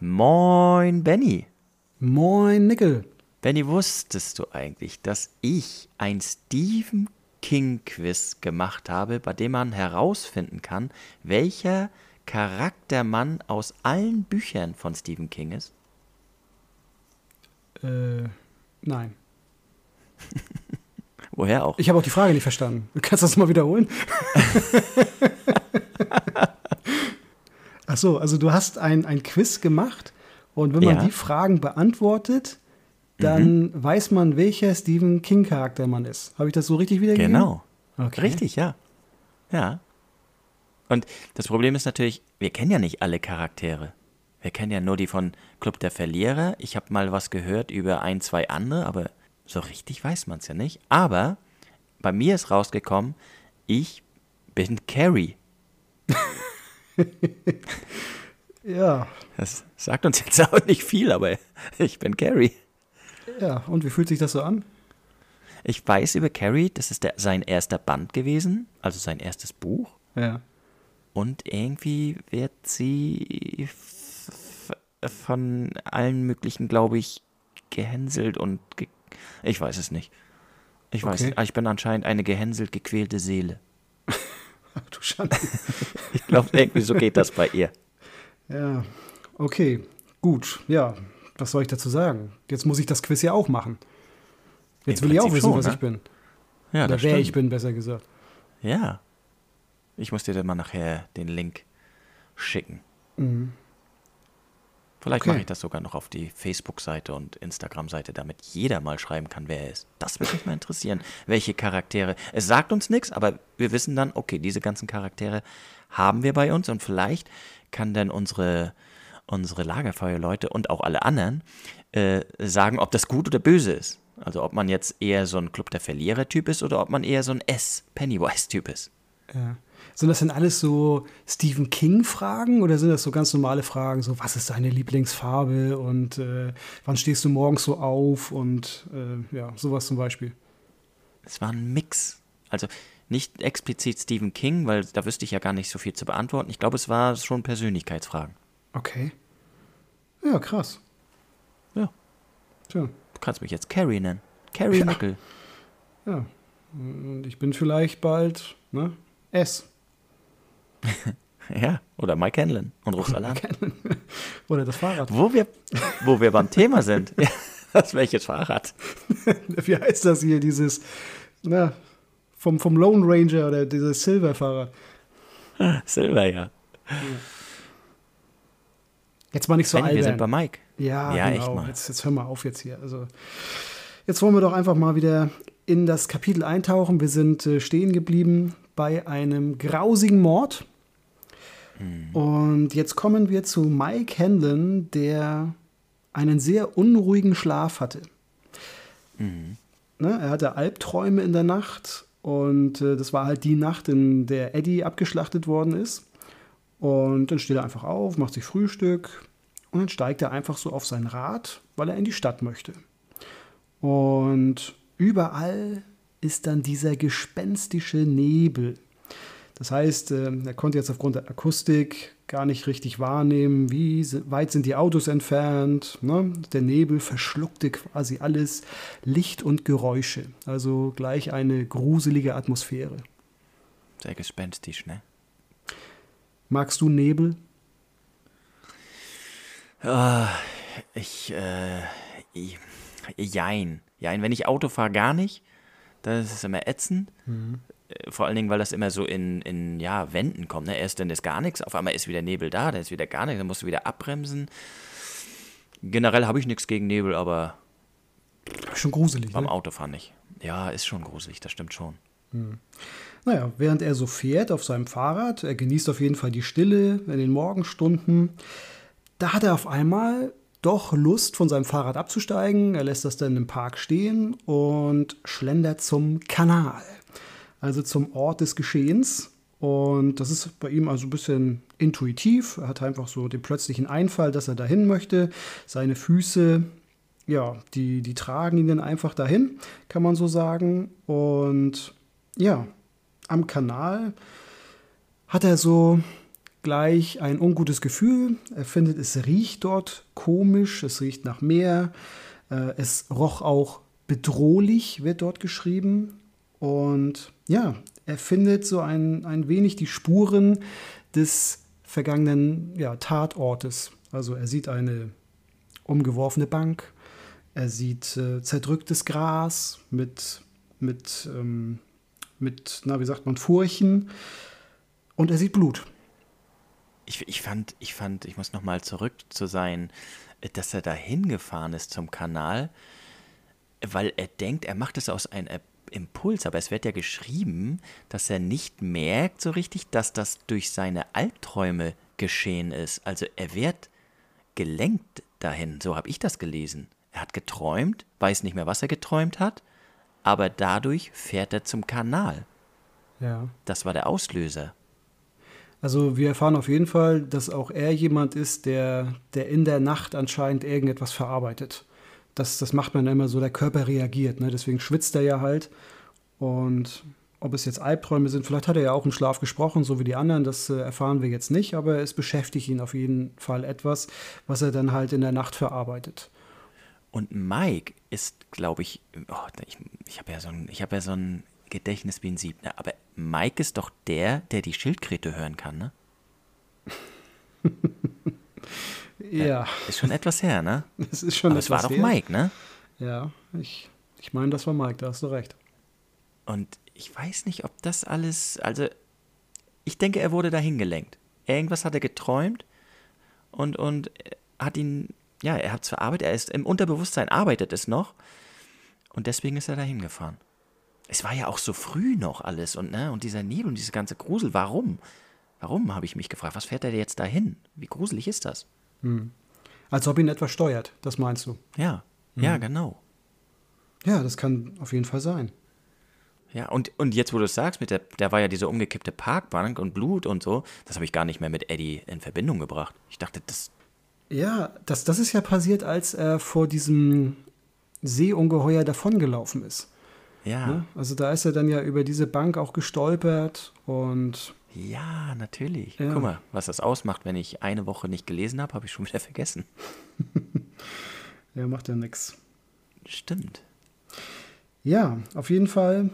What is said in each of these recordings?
Moin, Benny. Moin, Nickel. Benny, wusstest du eigentlich, dass ich ein Stephen King Quiz gemacht habe, bei dem man herausfinden kann, welcher Charaktermann aus allen Büchern von Stephen King ist? Äh, nein. Woher auch? Ich habe auch die Frage nicht verstanden. Du kannst das mal wiederholen? Ach so, also du hast ein, ein Quiz gemacht und wenn man Ja. die Fragen beantwortet, dann Mhm. weiß man, welcher Stephen King-Charakter man ist. Habe ich das so richtig wiedergegeben? Genau. Okay. Richtig, ja. Ja. Und das Problem ist natürlich, wir kennen ja nicht alle Charaktere. Wir kennen ja nur die von Club der Verlierer. Ich habe mal was gehört über ein, zwei andere, aber so richtig weiß man es ja nicht. Aber bei mir ist rausgekommen, ich bin Carrie. Ja, Das sagt uns jetzt auch nicht viel, aber ich bin Carrie. ja. Und wie fühlt sich das so an? Ich weiß über Carrie, das ist der, sein erster Band gewesen, also sein erstes Buch. Ja. Und irgendwie wird sie von allen möglichen, glaube ich, gehänselt und ge ich weiß es nicht. Ich weiß Okay. nicht. Ich bin anscheinend eine gehänselt, gequälte Seele. Ach du Schande. Ich glaube, irgendwie so geht das bei ihr. ja. Okay, gut. Ja, was soll ich dazu sagen? Jetzt muss ich das Quiz ja auch machen. Jetzt Im will ich auch wissen, schon, was ne? ich bin. Ja, Oder das wer stimmt. ich bin, besser gesagt. Ja. Ich muss dir dann mal nachher den Link schicken. Mhm. Vielleicht Okay. mache ich das sogar noch auf die Facebook-Seite und Instagram-Seite, damit jeder mal schreiben kann, wer er ist. Das würde mich mal interessieren, welche Charaktere. Es sagt uns nichts, aber wir wissen dann, okay, diese ganzen Charaktere haben wir bei uns und vielleicht kann dann unsere, unsere Lagerfeuerleute und auch alle anderen äh, sagen, ob das gut oder böse ist. Also ob man jetzt eher so ein Club der Verlierer-Typ ist oder ob man eher so ein S-Pennywise-Typ ist. Ja. Sind das denn alles so Stephen King-Fragen oder sind das so ganz normale Fragen, so was ist deine Lieblingsfarbe und äh, wann stehst du morgens so auf und äh, ja, sowas zum Beispiel. Es war ein Mix. Also nicht explizit Stephen King, weil da wüsste ich ja gar nicht so viel zu beantworten. Ich glaube, es war schon Persönlichkeitsfragen. Okay. Ja, krass. Ja. Tja, Du kannst mich jetzt Carrie nennen. Carrie Ja. Nickel. ja. Und ich bin vielleicht bald, ne? S. Ja, oder Mike Hanlon und ruf's alle an. Oder das Fahrrad. Wo wir, wo wir beim Thema sind. Ja, das welches Fahrrad? Wie heißt das hier, dieses, na, vom, vom Lone Ranger oder dieses Silver-Fahrrad? Silver, ja. Jetzt mal nicht so Benny, wir sind albern. bei Mike. Ja, Ja, genau. echt mal. Jetzt, jetzt hör mal auf jetzt hier. Also, jetzt wollen wir doch einfach mal wieder in das Kapitel eintauchen. Wir sind äh, stehen geblieben bei einem grausigen Mord. Mhm. Und jetzt kommen wir zu Mike Hanlon, der einen sehr unruhigen Schlaf hatte. Mhm. Ne, er hatte Albträume in der Nacht und äh, das war halt die Nacht, in der Eddie abgeschlachtet worden ist. Und dann steht er einfach auf, macht sich Frühstück und dann steigt er einfach so auf sein Rad, weil er in die Stadt möchte. Und überall ist dann dieser gespenstische Nebel. Das heißt, äh, er konnte jetzt aufgrund der Akustik gar nicht richtig wahrnehmen, wie weit sind die Autos entfernt. Ne? Der Nebel verschluckte quasi alles, Licht und Geräusche. Also gleich eine gruselige Atmosphäre. Sehr gespenstisch, ne? Magst du Nebel? Ah, ich, äh, ich, jein. Jein, wenn ich Auto fahre, gar nicht. Das ist immer ätzend. Äh, Vor allen Dingen, weil das immer so in, in ja, Wänden kommt. Ne? Erst dann ist gar nichts, auf einmal ist wieder Nebel da, dann ist wieder gar nichts, dann musst du wieder abbremsen. Generell habe ich nichts gegen Nebel, aber Schon gruselig. beim Ne? Autofahren nicht. Ja, ist schon gruselig, das stimmt schon. Naja, während er so fährt auf seinem Fahrrad, er genießt auf jeden Fall die Stille in den Morgenstunden, da hat er auf einmal doch Lust, von seinem Fahrrad abzusteigen. Er lässt das dann im Park stehen und schlendert zum Kanal, also zum Ort des Geschehens. Und das ist bei ihm also ein bisschen intuitiv. Er hat einfach so den plötzlichen Einfall, dass er dahin möchte. Seine Füße, ja, die, die tragen ihn dann einfach dahin, kann man so sagen. Und ja, am Kanal hat er so gleich ein ungutes Gefühl. Er findet, es riecht dort komisch, es riecht nach Meer. Äh, es roch auch bedrohlich, wird dort geschrieben. Und ja, er findet so ein, ein wenig die Spuren des vergangenen ja, Tatortes. Also er sieht eine umgeworfene Bank, er sieht äh, zerdrücktes Gras mit, mit, ähm, mit, na, wie sagt man, Furchen und er sieht Blut. Ich, ich, fand, ich fand, ich muss nochmal zurück zu sein, dass er da hingefahren ist zum Kanal, weil er denkt, er macht es aus einem Impuls, aber es wird ja geschrieben, dass er nicht merkt so richtig, dass das durch seine Albträume geschehen ist. Also er wird gelenkt dahin, so habe ich das gelesen. Er hat geträumt, weiß nicht mehr, was er geträumt hat, aber dadurch fährt er zum Kanal. Ja. Das war der Auslöser. Also wir erfahren auf jeden Fall, dass auch er jemand ist, der, der in der Nacht anscheinend irgendetwas verarbeitet. Das, das macht man immer so, der Körper reagiert. Ne? Deswegen schwitzt er ja halt. Und ob es jetzt Albträume sind, vielleicht hat er ja auch im Schlaf gesprochen, so wie die anderen, das äh, erfahren wir jetzt nicht, aber es beschäftigt ihn auf jeden Fall etwas, was er dann halt in der Nacht verarbeitet. Und Mike ist, glaube ich, oh, ich, ich habe ja so ein, ja so ein Gedächtnis wie ein Sieb, ne? aber Mike ist doch der, der die Schildkröte hören kann, ne? ja. ja. Ist schon etwas her, ne? Das ist schon aber es war doch her. Mike, ne? Ja, ich, ich meine, das war Mike, da hast du recht. Und ich weiß nicht, ob das alles, also ich denke, er wurde dahin gelenkt. Irgendwas hat er geträumt und, und hat ihn, ja, er hat es verarbeitet, er ist im Unterbewusstsein arbeitet es noch und deswegen ist er dahin gefahren. Es war ja auch so früh noch alles und, ne, und dieser Nebel und diese ganze Grusel, warum? Warum, habe ich mich gefragt. Was fährt er jetzt dahin? Wie gruselig ist das? Hm. Als ob ihn etwas steuert, das meinst du? Ja, hm. ja, genau. Ja, das kann auf jeden Fall sein. Ja, und, und jetzt, wo du es sagst, mit der, da war ja diese umgekippte Parkbank und Blut und so, das habe ich gar nicht mehr mit Eddie in Verbindung gebracht. Ich dachte, das. Ja, das, das ist ja passiert, als er vor diesem Seeungeheuer davongelaufen ist. Ja. Ne? Also da ist er dann ja über diese Bank auch gestolpert und. Ja, natürlich. Ja. Guck mal, was das ausmacht, wenn ich eine Woche nicht gelesen habe, habe ich schon wieder vergessen. ja, macht ja nichts. Stimmt. Ja, auf jeden Fall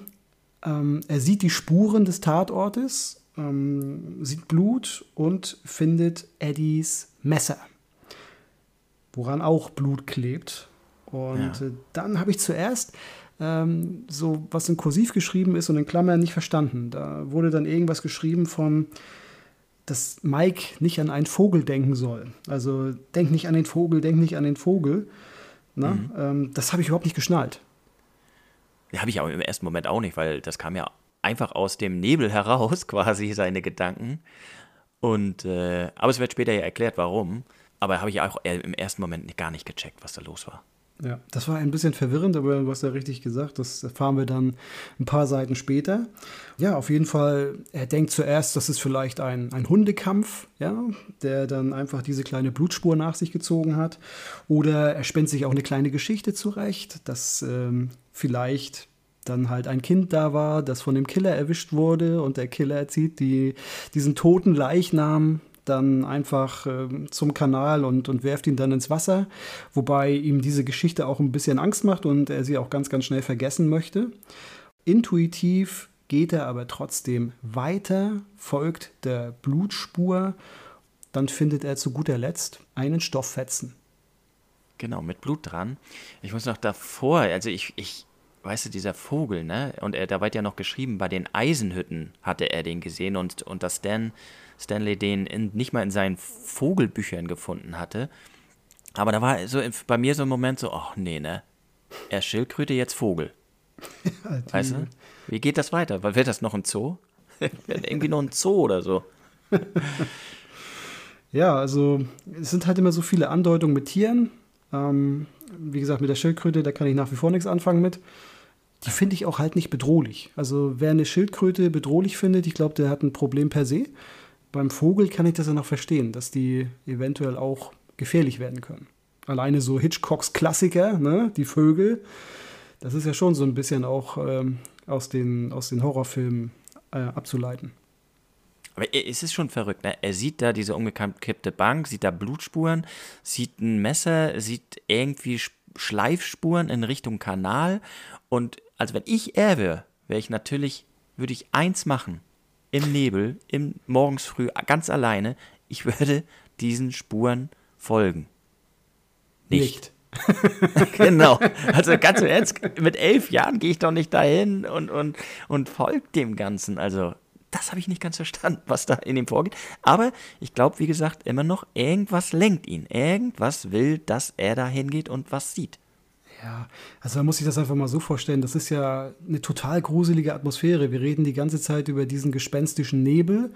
ähm, er sieht die Spuren des Tatortes, ähm, sieht Blut und findet Eddies Messer, woran auch Blut klebt. Und ja. äh, dann habe ich zuerst ähm, so, was in Kursiv geschrieben ist und in Klammern nicht verstanden. Da wurde dann irgendwas geschrieben von, dass Mike nicht an einen Vogel denken soll. Also denk nicht an den Vogel, denk nicht an den Vogel. Mhm. Ähm, das habe ich überhaupt nicht geschnallt. Habe ich auch im ersten Moment auch nicht, weil das kam ja einfach aus dem Nebel heraus, quasi seine Gedanken. Und äh, aber es wird später ja erklärt, warum. Aber habe ich auch im ersten Moment gar nicht gecheckt, was da los war. Ja, das war ein bisschen verwirrend, aber du hast ja richtig gesagt, das erfahren wir dann ein paar Seiten später. Ja, auf jeden Fall, er denkt zuerst, das ist vielleicht ein, ein Hundekampf, ja, der dann einfach diese kleine Blutspur nach sich gezogen hat. Oder er spinnt sich auch eine kleine Geschichte zurecht, dass ähm, vielleicht dann halt ein Kind da war, das von dem Killer erwischt wurde und der Killer zieht die, diesen toten Leichnam dann einfach äh, zum Kanal und, und werft ihn dann ins Wasser, wobei ihm diese Geschichte auch ein bisschen Angst macht und er sie auch ganz, ganz schnell vergessen möchte. Intuitiv geht er aber trotzdem weiter, folgt der Blutspur, dann findet er zu guter Letzt einen Stofffetzen. Genau, mit Blut dran. Ich muss noch davor, also ich, ich weißt du, dieser Vogel, ne? Und er, da wird ja noch geschrieben, bei den Eisenhütten hatte er den gesehen und, und dass Stan, Stanley den in, nicht mal in seinen Vogelbüchern gefunden hatte. Aber da war so bei mir so ein Moment so, ach nee, ne? Er Schildkröte, jetzt Vogel. Ja, weißt du? Wie geht das weiter? Wird das noch ein Zoo? Irgendwie noch ein Zoo oder so. ja, also es sind halt immer so viele Andeutungen mit Tieren. Ähm, wie gesagt, mit der Schildkröte, da kann ich nach wie vor nichts anfangen mit die finde ich auch halt nicht bedrohlich. Also wer eine Schildkröte bedrohlich findet, ich glaube, der hat ein Problem per se. Beim Vogel kann ich das ja noch verstehen, dass die eventuell auch gefährlich werden können. Alleine so Hitchcocks Klassiker, ne, die Vögel, das ist ja schon so ein bisschen auch ähm, aus, den, aus den Horrorfilmen äh, abzuleiten. Aber es ist schon verrückt, ne? Er sieht da diese umgekippte Bank, sieht da Blutspuren, sieht ein Messer, sieht irgendwie Schleifspuren in Richtung Kanal. Und als wenn ich er wäre, wäre ich natürlich, würde ich eins machen. Im Nebel, im morgens früh, ganz alleine. Ich würde diesen Spuren folgen. Nicht. nicht. genau. Also ganz im Ernst, mit elf Jahren gehe ich doch nicht dahin und, und, und folge dem Ganzen. Also das habe ich nicht ganz verstanden, was da in ihm vorgeht. Aber ich glaube, wie gesagt, immer noch, irgendwas lenkt ihn. Irgendwas will, dass er da hingeht und was sieht. Ja, also man muss sich das einfach mal so vorstellen, das ist ja eine total gruselige Atmosphäre. Wir reden die ganze Zeit über diesen gespenstischen Nebel.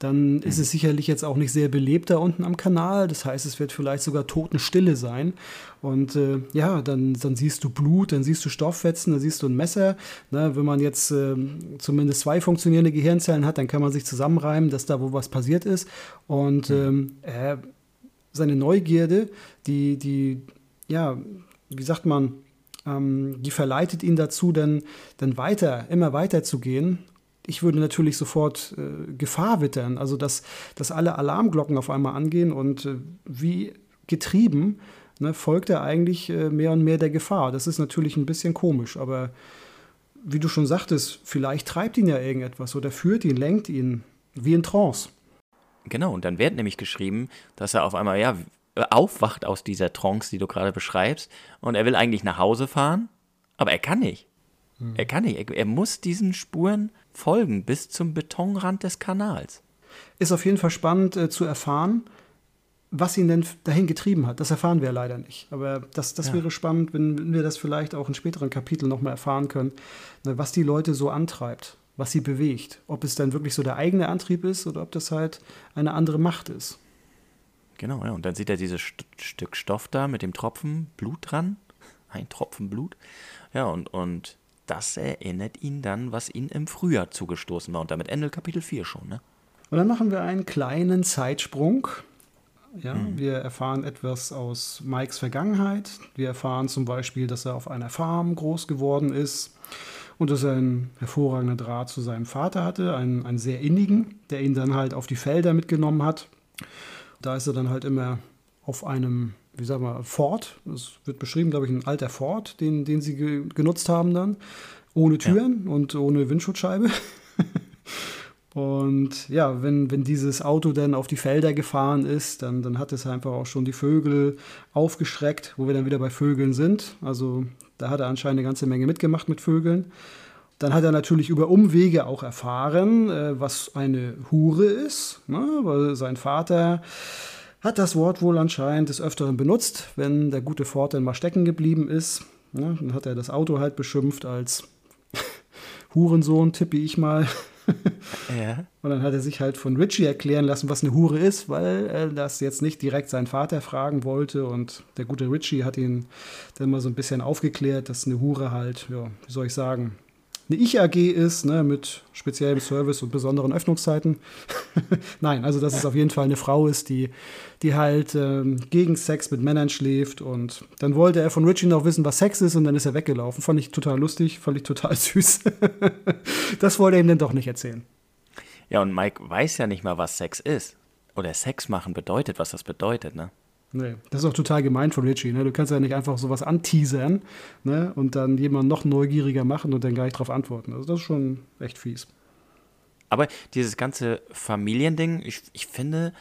Dann mhm. ist es sicherlich jetzt auch nicht sehr belebt da unten am Kanal. Das heißt, es wird vielleicht sogar Totenstille sein. Und äh, ja, dann, dann siehst du Blut, dann siehst du Stofffetzen, dann siehst du ein Messer. Na, wenn man jetzt äh, zumindest zwei funktionierende Gehirnzellen hat, dann kann man sich zusammenreimen, dass da wo was passiert ist. Und mhm. ähm, äh, seine Neugierde, die, die, ja, wie sagt man, ähm, die verleitet ihn dazu, dann, dann weiter, immer weiter zu gehen. Ich würde natürlich sofort äh, Gefahr wittern, also dass, dass alle Alarmglocken auf einmal angehen und äh, wie getrieben ne, folgt er eigentlich äh, mehr und mehr der Gefahr. Das ist natürlich ein bisschen komisch, aber wie du schon sagtest, vielleicht treibt ihn ja irgendetwas oder führt ihn, lenkt ihn, wie in Trance. Genau, und dann wird nämlich geschrieben, dass er auf einmal, ja, aufwacht aus dieser Trance, die du gerade beschreibst, und er will eigentlich nach Hause fahren, aber er kann nicht. Hm. Er kann nicht. Er, er, muss diesen Spuren folgen bis zum Betonrand des Kanals. Ist auf jeden Fall spannend äh, zu erfahren, was ihn denn dahin getrieben hat. Das erfahren wir leider nicht. Aber das, das ja. wäre spannend, wenn, wenn, wir das vielleicht auch in späteren Kapiteln nochmal erfahren können, ne, was die Leute so antreibt, was sie bewegt. Ob es dann wirklich so der eigene Antrieb ist oder ob das halt eine andere Macht ist. Genau, ja. Und dann sieht er dieses St Stück Stoff da mit dem Tropfen Blut dran. Ein Tropfen Blut. Ja, und, und das erinnert ihn dann, was ihm im Frühjahr zugestoßen war. Und damit endet Kapitel 4 schon, ne? Und dann machen wir einen kleinen Zeitsprung. Ja, mhm. Wir erfahren etwas aus Mikes Vergangenheit. Wir erfahren zum Beispiel, dass er auf einer Farm groß geworden ist und dass er einen hervorragenden Draht zu seinem Vater hatte, einen, einen sehr innigen, der ihn dann halt auf die Felder mitgenommen hat. Da ist er dann halt immer auf einem, wie sagen wir, Ford. Es wird beschrieben, glaube ich, ein alter Ford, den, den sie ge genutzt haben dann. Ohne Türen ja. und ohne Windschutzscheibe. und ja, wenn, wenn dieses Auto dann auf die Felder gefahren ist, dann, dann hat es einfach auch schon die Vögel aufgeschreckt, wo wir dann wieder bei Vögeln sind. Also da hat er anscheinend eine ganze Menge mitgemacht mit Vögeln. Dann hat er natürlich über Umwege auch erfahren, äh, was eine Hure ist, ne? weil sein Vater hat das Wort wohl anscheinend des Öfteren benutzt, wenn der gute Ford dann mal stecken geblieben ist. Ne? Dann hat er das Auto halt beschimpft als Hurensohn, tippe ich mal. ja. Und dann hat er sich halt von Richie erklären lassen, was eine Hure ist, weil er das jetzt nicht direkt seinen Vater fragen wollte. Und der gute Richie hat ihn dann mal so ein bisschen aufgeklärt, dass eine Hure halt, ja, wie soll ich sagen, eine Ich-AG ist, ne, mit speziellem Service und besonderen Öffnungszeiten. Nein, also dass es auf jeden Fall eine Frau ist, die, die halt ähm, gegen Sex mit Männern schläft. Und dann wollte er von Richie noch wissen, was Sex ist, und dann ist er weggelaufen. Fand ich total lustig, fand ich total süß. das wollte er ihm dann doch nicht erzählen. Ja, und Mike weiß ja nicht mal, was Sex ist. Oder Sex machen bedeutet, was das bedeutet, ne? Nee, das ist auch total gemein von Richie. Ne? Du kannst ja nicht einfach sowas anteasern ne? und dann jemanden noch neugieriger machen und dann gar nicht darauf antworten. Also das ist schon echt fies. Aber dieses ganze Familiending, ich, ich finde,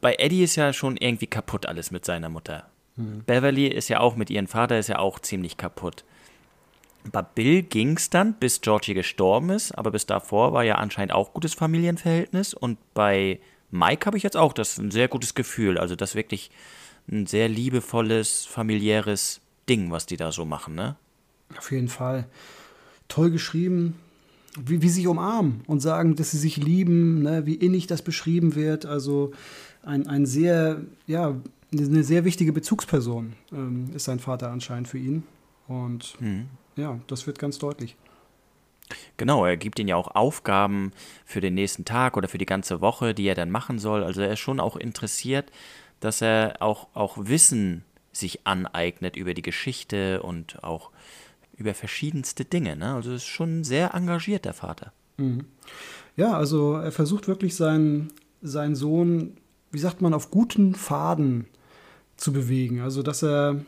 bei Eddie ist ja schon irgendwie kaputt alles mit seiner Mutter. Hm. Beverly ist ja auch mit ihrem Vater ist ja auch ziemlich kaputt. Bei Bill ging es dann, bis Georgie gestorben ist, aber bis davor war ja anscheinend auch gutes Familienverhältnis. Und bei Mike habe ich jetzt auch das ein sehr gutes Gefühl. Also das wirklich ein sehr liebevolles, familiäres Ding, was die da so machen, ne? Auf jeden Fall. Toll geschrieben, wie, wie sie sich umarmen und sagen, dass sie sich lieben, ne? wie innig das beschrieben wird. Also ein, ein sehr, ja, eine sehr wichtige Bezugsperson ähm, ist sein Vater anscheinend für ihn. Und mhm. ja, das wird ganz deutlich. Genau, er gibt ihnen ja auch Aufgaben für den nächsten Tag oder für die ganze Woche, die er dann machen soll. Also er ist schon auch interessiert, dass er auch, auch Wissen sich aneignet über die Geschichte und auch über verschiedenste Dinge. Ne? Also ist schon sehr engagiert, der Vater. Ja, also er versucht wirklich seinen, seinen Sohn, wie sagt man, auf guten Faden zu bewegen. Also dass er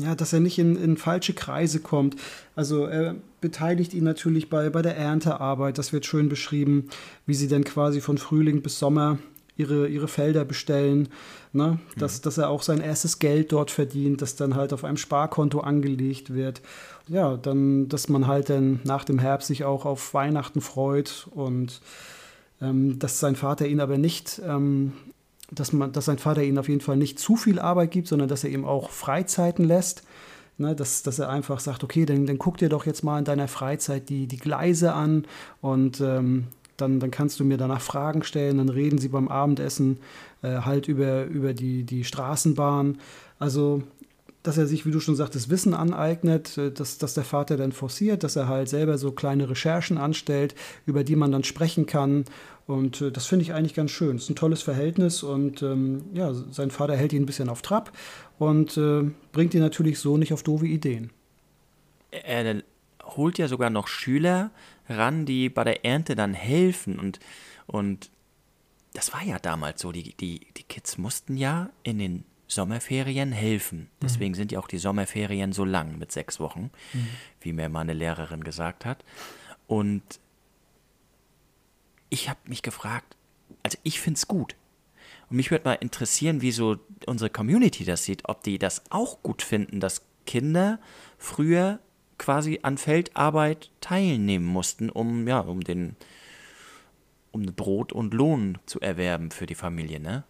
ja, dass er nicht in, in falsche Kreise kommt. Also er beteiligt ihn natürlich bei, bei der Erntearbeit. Das wird schön beschrieben, wie sie dann quasi von Frühling bis Sommer ihre, ihre Felder bestellen. Ne? Dass, mhm. dass er auch sein erstes Geld dort verdient, das dann halt auf einem Sparkonto angelegt wird. Ja, dann, dass man halt dann nach dem Herbst sich auch auf Weihnachten freut und ähm, dass sein Vater ihn aber nicht ähm, dass, man, dass sein Vater ihnen auf jeden Fall nicht zu viel Arbeit gibt, sondern dass er ihm auch Freizeiten lässt. Ne, dass, dass er einfach sagt, okay, dann, dann guck dir doch jetzt mal in deiner Freizeit die, die Gleise an und ähm, dann, dann kannst du mir danach Fragen stellen, dann reden sie beim Abendessen äh, halt über, über die, die Straßenbahn. Also, dass er sich, wie du schon sagtest, Wissen aneignet, äh, dass, dass der Vater dann forciert, dass er halt selber so kleine Recherchen anstellt, über die man dann sprechen kann und äh, das finde ich eigentlich ganz schön. Es ist ein tolles Verhältnis und ähm, ja, sein Vater hält ihn ein bisschen auf Trab und äh, bringt ihn natürlich so nicht auf doofe Ideen. Er holt ja sogar noch Schüler ran, die bei der Ernte dann helfen und, und das war ja damals so. Die, die, die Kids mussten ja in den Sommerferien helfen. Mhm. Deswegen mhm. sind ja auch die Sommerferien so lang mit sechs Wochen, mhm. wie mir meine Lehrerin gesagt hat. Und ich habe mich gefragt, also ich finde es gut. Und mich würde mal interessieren, wie so unsere Community das sieht, ob die das auch gut finden, dass Kinder früher quasi an Feldarbeit teilnehmen mussten, um ja, um den um Brot und Lohn zu erwerben für die Familie, ne?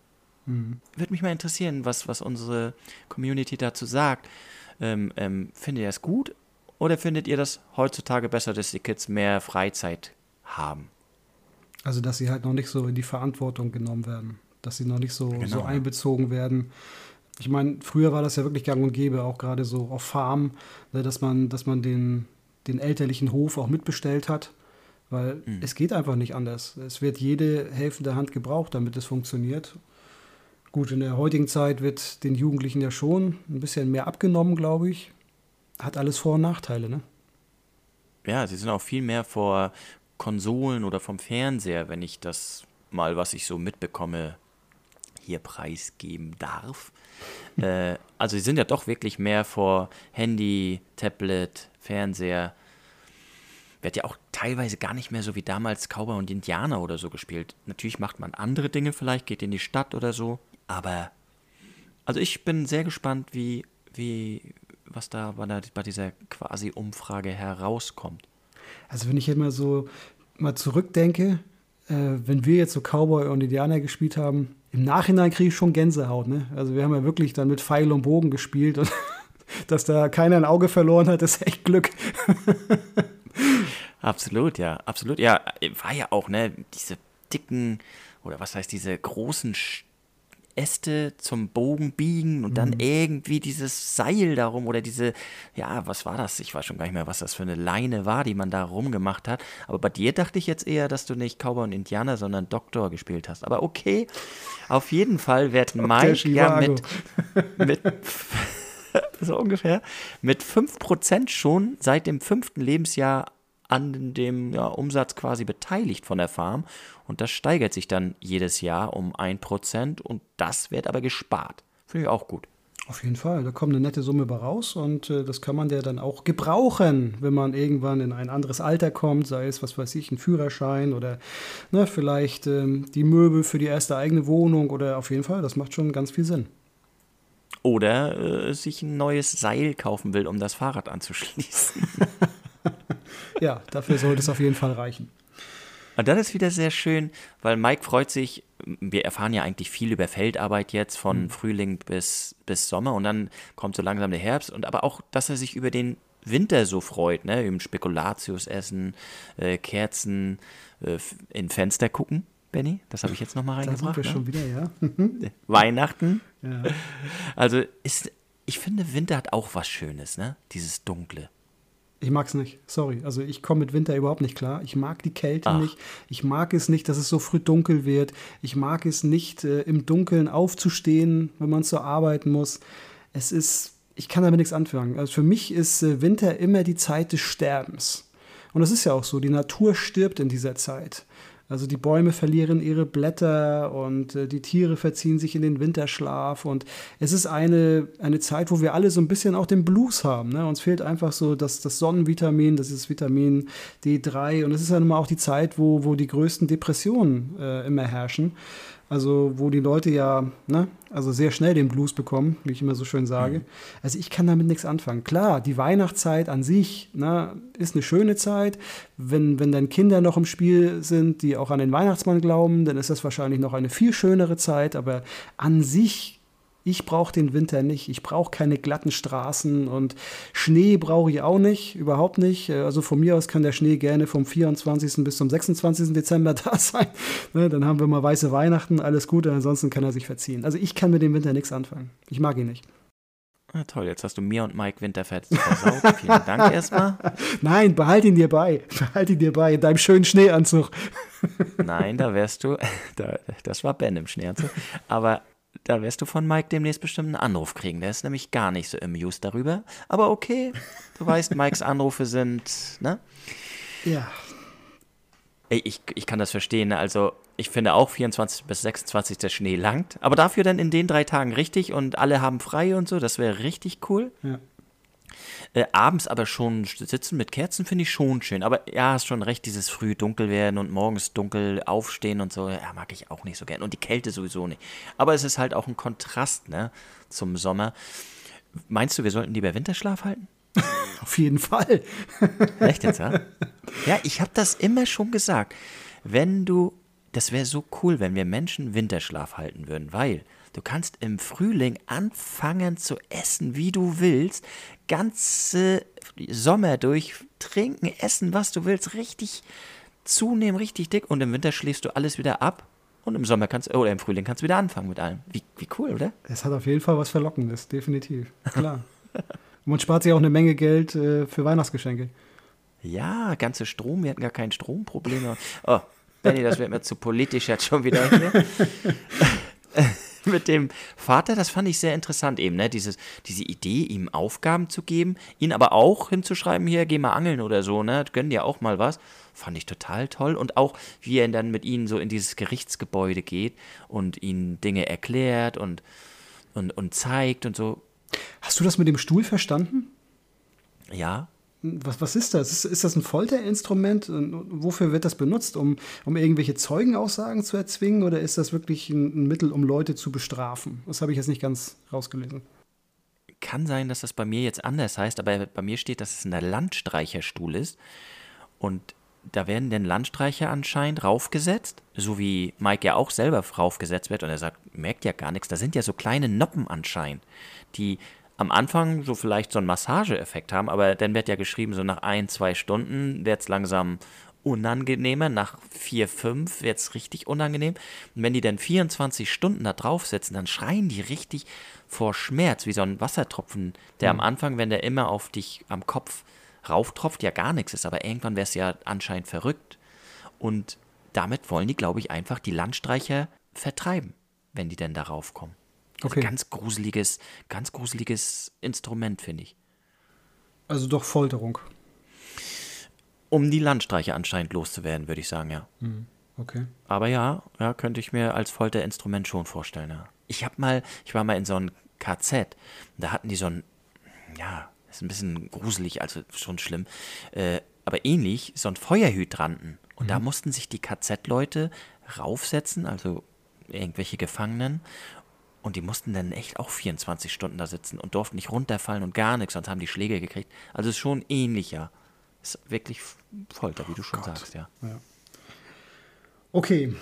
Mhm. Würde mich mal interessieren, was, was unsere Community dazu sagt. Ähm, ähm, findet ihr das gut oder findet ihr das heutzutage besser, dass die Kids mehr Freizeit haben? Also, dass sie halt noch nicht so in die Verantwortung genommen werden, dass sie noch nicht so, genau. so einbezogen werden. Ich meine, früher war das ja wirklich gang und gäbe, auch gerade so auf Farm, ne, dass man, dass man den, den elterlichen Hof auch mitbestellt hat, weil mhm. es geht einfach nicht anders. Es wird jede helfende Hand gebraucht, damit es funktioniert. Gut, in der heutigen Zeit wird den Jugendlichen ja schon ein bisschen mehr abgenommen, glaube ich. Hat alles Vor- und Nachteile, ne? Ja, sie sind auch viel mehr vor Konsolen oder vom Fernseher, wenn ich das mal, was ich so mitbekomme, hier preisgeben darf. äh, also sie sind ja doch wirklich mehr vor Handy, Tablet, Fernseher. Wird ja auch teilweise gar nicht mehr so wie damals Cowboy und Indianer oder so gespielt. Natürlich macht man andere Dinge vielleicht, geht in die Stadt oder so. Aber also ich bin sehr gespannt, wie, wie, was da bei, dieser quasi Umfrage herauskommt. Also wenn ich immer so mal zurückdenke, äh, wenn wir jetzt so Cowboy und Indianer gespielt haben, im Nachhinein kriege ich schon Gänsehaut. Ne? Also wir haben ja wirklich dann mit Pfeil und Bogen gespielt und dass da keiner ein Auge verloren hat, ist echt Glück. absolut, ja, absolut. Ja, war ja auch, ne, diese dicken, oder was heißt, diese großen Äste zum Bogen biegen und dann mhm. irgendwie dieses Seil darum oder diese, ja, was war das? Ich weiß schon gar nicht mehr, was das für eine Leine war, die man da rumgemacht hat. Aber bei dir dachte ich jetzt eher, dass du nicht Cowboy und Indianer, sondern Doktor gespielt hast. Aber okay, auf jeden Fall wird Mike ja mit, mit so ungefähr, mit 5% schon seit dem fünften Lebensjahr an dem ja, Umsatz quasi beteiligt von der Farm. Und das steigert sich dann jedes Jahr um 1% und das wird aber gespart. Finde ich auch gut. Auf jeden Fall, da kommt eine nette Summe bei raus und äh, das kann man ja dann auch gebrauchen, wenn man irgendwann in ein anderes Alter kommt, sei es, was weiß ich, ein Führerschein oder ne, vielleicht ähm, die Möbel für die erste eigene Wohnung oder auf jeden Fall, das macht schon ganz viel Sinn. Oder äh, sich ein neues Seil kaufen will, um das Fahrrad anzuschließen. ja, dafür sollte es auf jeden Fall reichen. Und dann ist wieder sehr schön, weil Mike freut sich, wir erfahren ja eigentlich viel über Feldarbeit jetzt von mhm. Frühling bis, bis Sommer und dann kommt so langsam der Herbst und aber auch, dass er sich über den Winter so freut, ne? Eben Spekulatius essen, äh, Kerzen äh, in Fenster gucken. Benny, das habe ich jetzt nochmal reingebracht. Da sind wir ne? schon wieder, ja. Weihnachten. Ja. Also ist, ich finde, Winter hat auch was Schönes, ne? Dieses Dunkle. Ich mag es nicht, sorry. Also ich komme mit Winter überhaupt nicht klar. Ich mag die Kälte Ach. nicht. Ich mag es nicht, dass es so früh dunkel wird. Ich mag es nicht, äh, im Dunkeln aufzustehen, wenn man so arbeiten muss. Es ist, ich kann damit nichts anfangen. Also für mich ist äh, Winter immer die Zeit des Sterbens. Und das ist ja auch so, die Natur stirbt in dieser Zeit. Also die Bäume verlieren ihre Blätter und äh, die Tiere verziehen sich in den Winterschlaf. Und es ist eine, eine Zeit, wo wir alle so ein bisschen auch den Blues haben. Ne? Uns fehlt einfach so das, das Sonnenvitamin, das ist Vitamin D3. Und es ist ja nun mal auch die Zeit, wo, wo die größten Depressionen äh, immer herrschen. Also, wo die Leute ja, ne, also sehr schnell den Blues bekommen, wie ich immer so schön sage. Mhm. Also, ich kann damit nichts anfangen. Klar, die Weihnachtszeit an sich ne, ist eine schöne Zeit. Wenn, wenn dann Kinder noch im Spiel sind, die auch an den Weihnachtsmann glauben, dann ist das wahrscheinlich noch eine viel schönere Zeit. Aber an sich ich brauche den Winter nicht. Ich brauche keine glatten Straßen und Schnee brauche ich auch nicht, überhaupt nicht. Also von mir aus kann der Schnee gerne vom 24. bis zum 26. Dezember da sein. Ne, dann haben wir mal weiße Weihnachten, alles gut, ansonsten kann er sich verziehen. Also ich kann mit dem Winter nichts anfangen. Ich mag ihn nicht. Na toll, jetzt hast du mir und Mike Winterfett versaut. Vielen Dank erstmal. Nein, behalt ihn dir bei. Behalt ihn dir bei in deinem schönen Schneeanzug. Nein, da wärst du, da, das war Ben im Schneeanzug. Aber da wirst du von Mike demnächst bestimmt einen Anruf kriegen. Der ist nämlich gar nicht so amused darüber. Aber okay, du weißt, Mikes Anrufe sind, ne? Ja. Ich, ich kann das verstehen. Also, ich finde auch 24 bis 26 der Schnee langt. Aber dafür dann in den drei Tagen richtig und alle haben frei und so. Das wäre richtig cool. Ja. Äh, abends aber schon sitzen mit Kerzen finde ich schon schön. Aber ja, hast schon recht, dieses früh dunkel werden und morgens dunkel aufstehen und so, ja, mag ich auch nicht so gern. Und die Kälte sowieso nicht. Aber es ist halt auch ein Kontrast, ne, zum Sommer. Meinst du, wir sollten lieber Winterschlaf halten? Auf jeden Fall. Echt jetzt, ja? Ja, ich habe das immer schon gesagt. Wenn du, das wäre so cool, wenn wir Menschen Winterschlaf halten würden, weil Du kannst im Frühling anfangen zu essen, wie du willst. Ganze Sommer durch trinken, essen, was du willst. Richtig zunehmen, richtig dick. Und im Winter schläfst du alles wieder ab. Und im Sommer kannst oder im Frühling kannst du wieder anfangen mit allem. Wie, wie cool, oder? Es hat auf jeden Fall was Verlockendes, definitiv. Klar. Und man spart sich auch eine Menge Geld äh, für Weihnachtsgeschenke. Ja, ganze Strom, wir hatten gar kein Stromproblem. Oh, Benny, das wird mir zu politisch jetzt schon wieder. mit dem Vater, das fand ich sehr interessant eben, ne? Dieses, diese Idee, ihm Aufgaben zu geben, ihn aber auch hinzuschreiben, hier, geh mal angeln oder so, ne? Gönn dir auch mal was. Fand ich total toll. Und auch, wie er dann mit ihnen so in dieses Gerichtsgebäude geht und ihnen Dinge erklärt und, und, und zeigt und so. Hast du das mit dem Stuhl verstanden? Ja. Was, was ist das? Ist, ist das ein Folterinstrument? Und wofür wird das benutzt? Um, um irgendwelche Zeugenaussagen zu erzwingen oder ist das wirklich ein, ein Mittel, um Leute zu bestrafen? Das habe ich jetzt nicht ganz rausgelesen. Kann sein, dass das bei mir jetzt anders heißt, aber bei mir steht, dass es ein Landstreicherstuhl ist. Und da werden denn Landstreicher anscheinend raufgesetzt, so wie Mike ja auch selber raufgesetzt wird und er sagt, merkt ja gar nichts. Da sind ja so kleine Noppen anscheinend, die am Anfang so vielleicht so einen Massageeffekt haben, aber dann wird ja geschrieben, so nach ein, zwei Stunden wird es langsam unangenehmer, nach vier, fünf wird es richtig unangenehm. Und wenn die dann 24 Stunden da draufsetzen, dann schreien die richtig vor Schmerz, wie so ein Wassertropfen, der mhm. am Anfang, wenn der immer auf dich am Kopf rauftropft, ja gar nichts ist, aber irgendwann wäre es ja anscheinend verrückt. Und damit wollen die, glaube ich, einfach die Landstreicher vertreiben, wenn die denn darauf kommen. Also okay. ganz gruseliges, ganz gruseliges Instrument, finde ich. Also doch Folterung. Um die Landstreicher anscheinend loszuwerden, würde ich sagen, ja. Mhm. Okay. Aber ja, ja, könnte ich mir als Folterinstrument schon vorstellen, ja. Ich habe mal, ich war mal in so einem KZ, da hatten die so ein, ja, ist ein bisschen gruselig, also schon schlimm, äh, aber ähnlich, so ein Feuerhydranten. Und mhm. da mussten sich die KZ-Leute raufsetzen, also irgendwelche Gefangenen, und die mussten dann echt auch 24 Stunden da sitzen und durften nicht runterfallen und gar nichts, sonst haben die Schläge gekriegt. Also ist schon ähnlicher. Ist wirklich Folter, wie du schon Gott. sagst, ja. ja. Okay,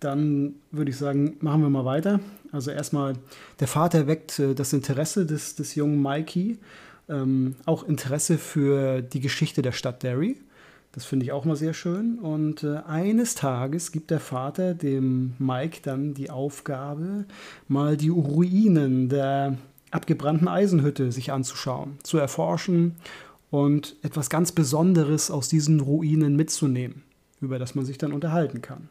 dann würde ich sagen, machen wir mal weiter. Also erstmal, der Vater weckt äh, das Interesse des, des jungen Mikey, ähm, auch Interesse für die Geschichte der Stadt Derry. Das finde ich auch mal sehr schön. Und äh, eines Tages gibt der Vater dem Mike dann die Aufgabe, mal die Ruinen der abgebrannten Eisenhütte sich anzuschauen, zu erforschen und etwas ganz Besonderes aus diesen Ruinen mitzunehmen, über das man sich dann unterhalten kann.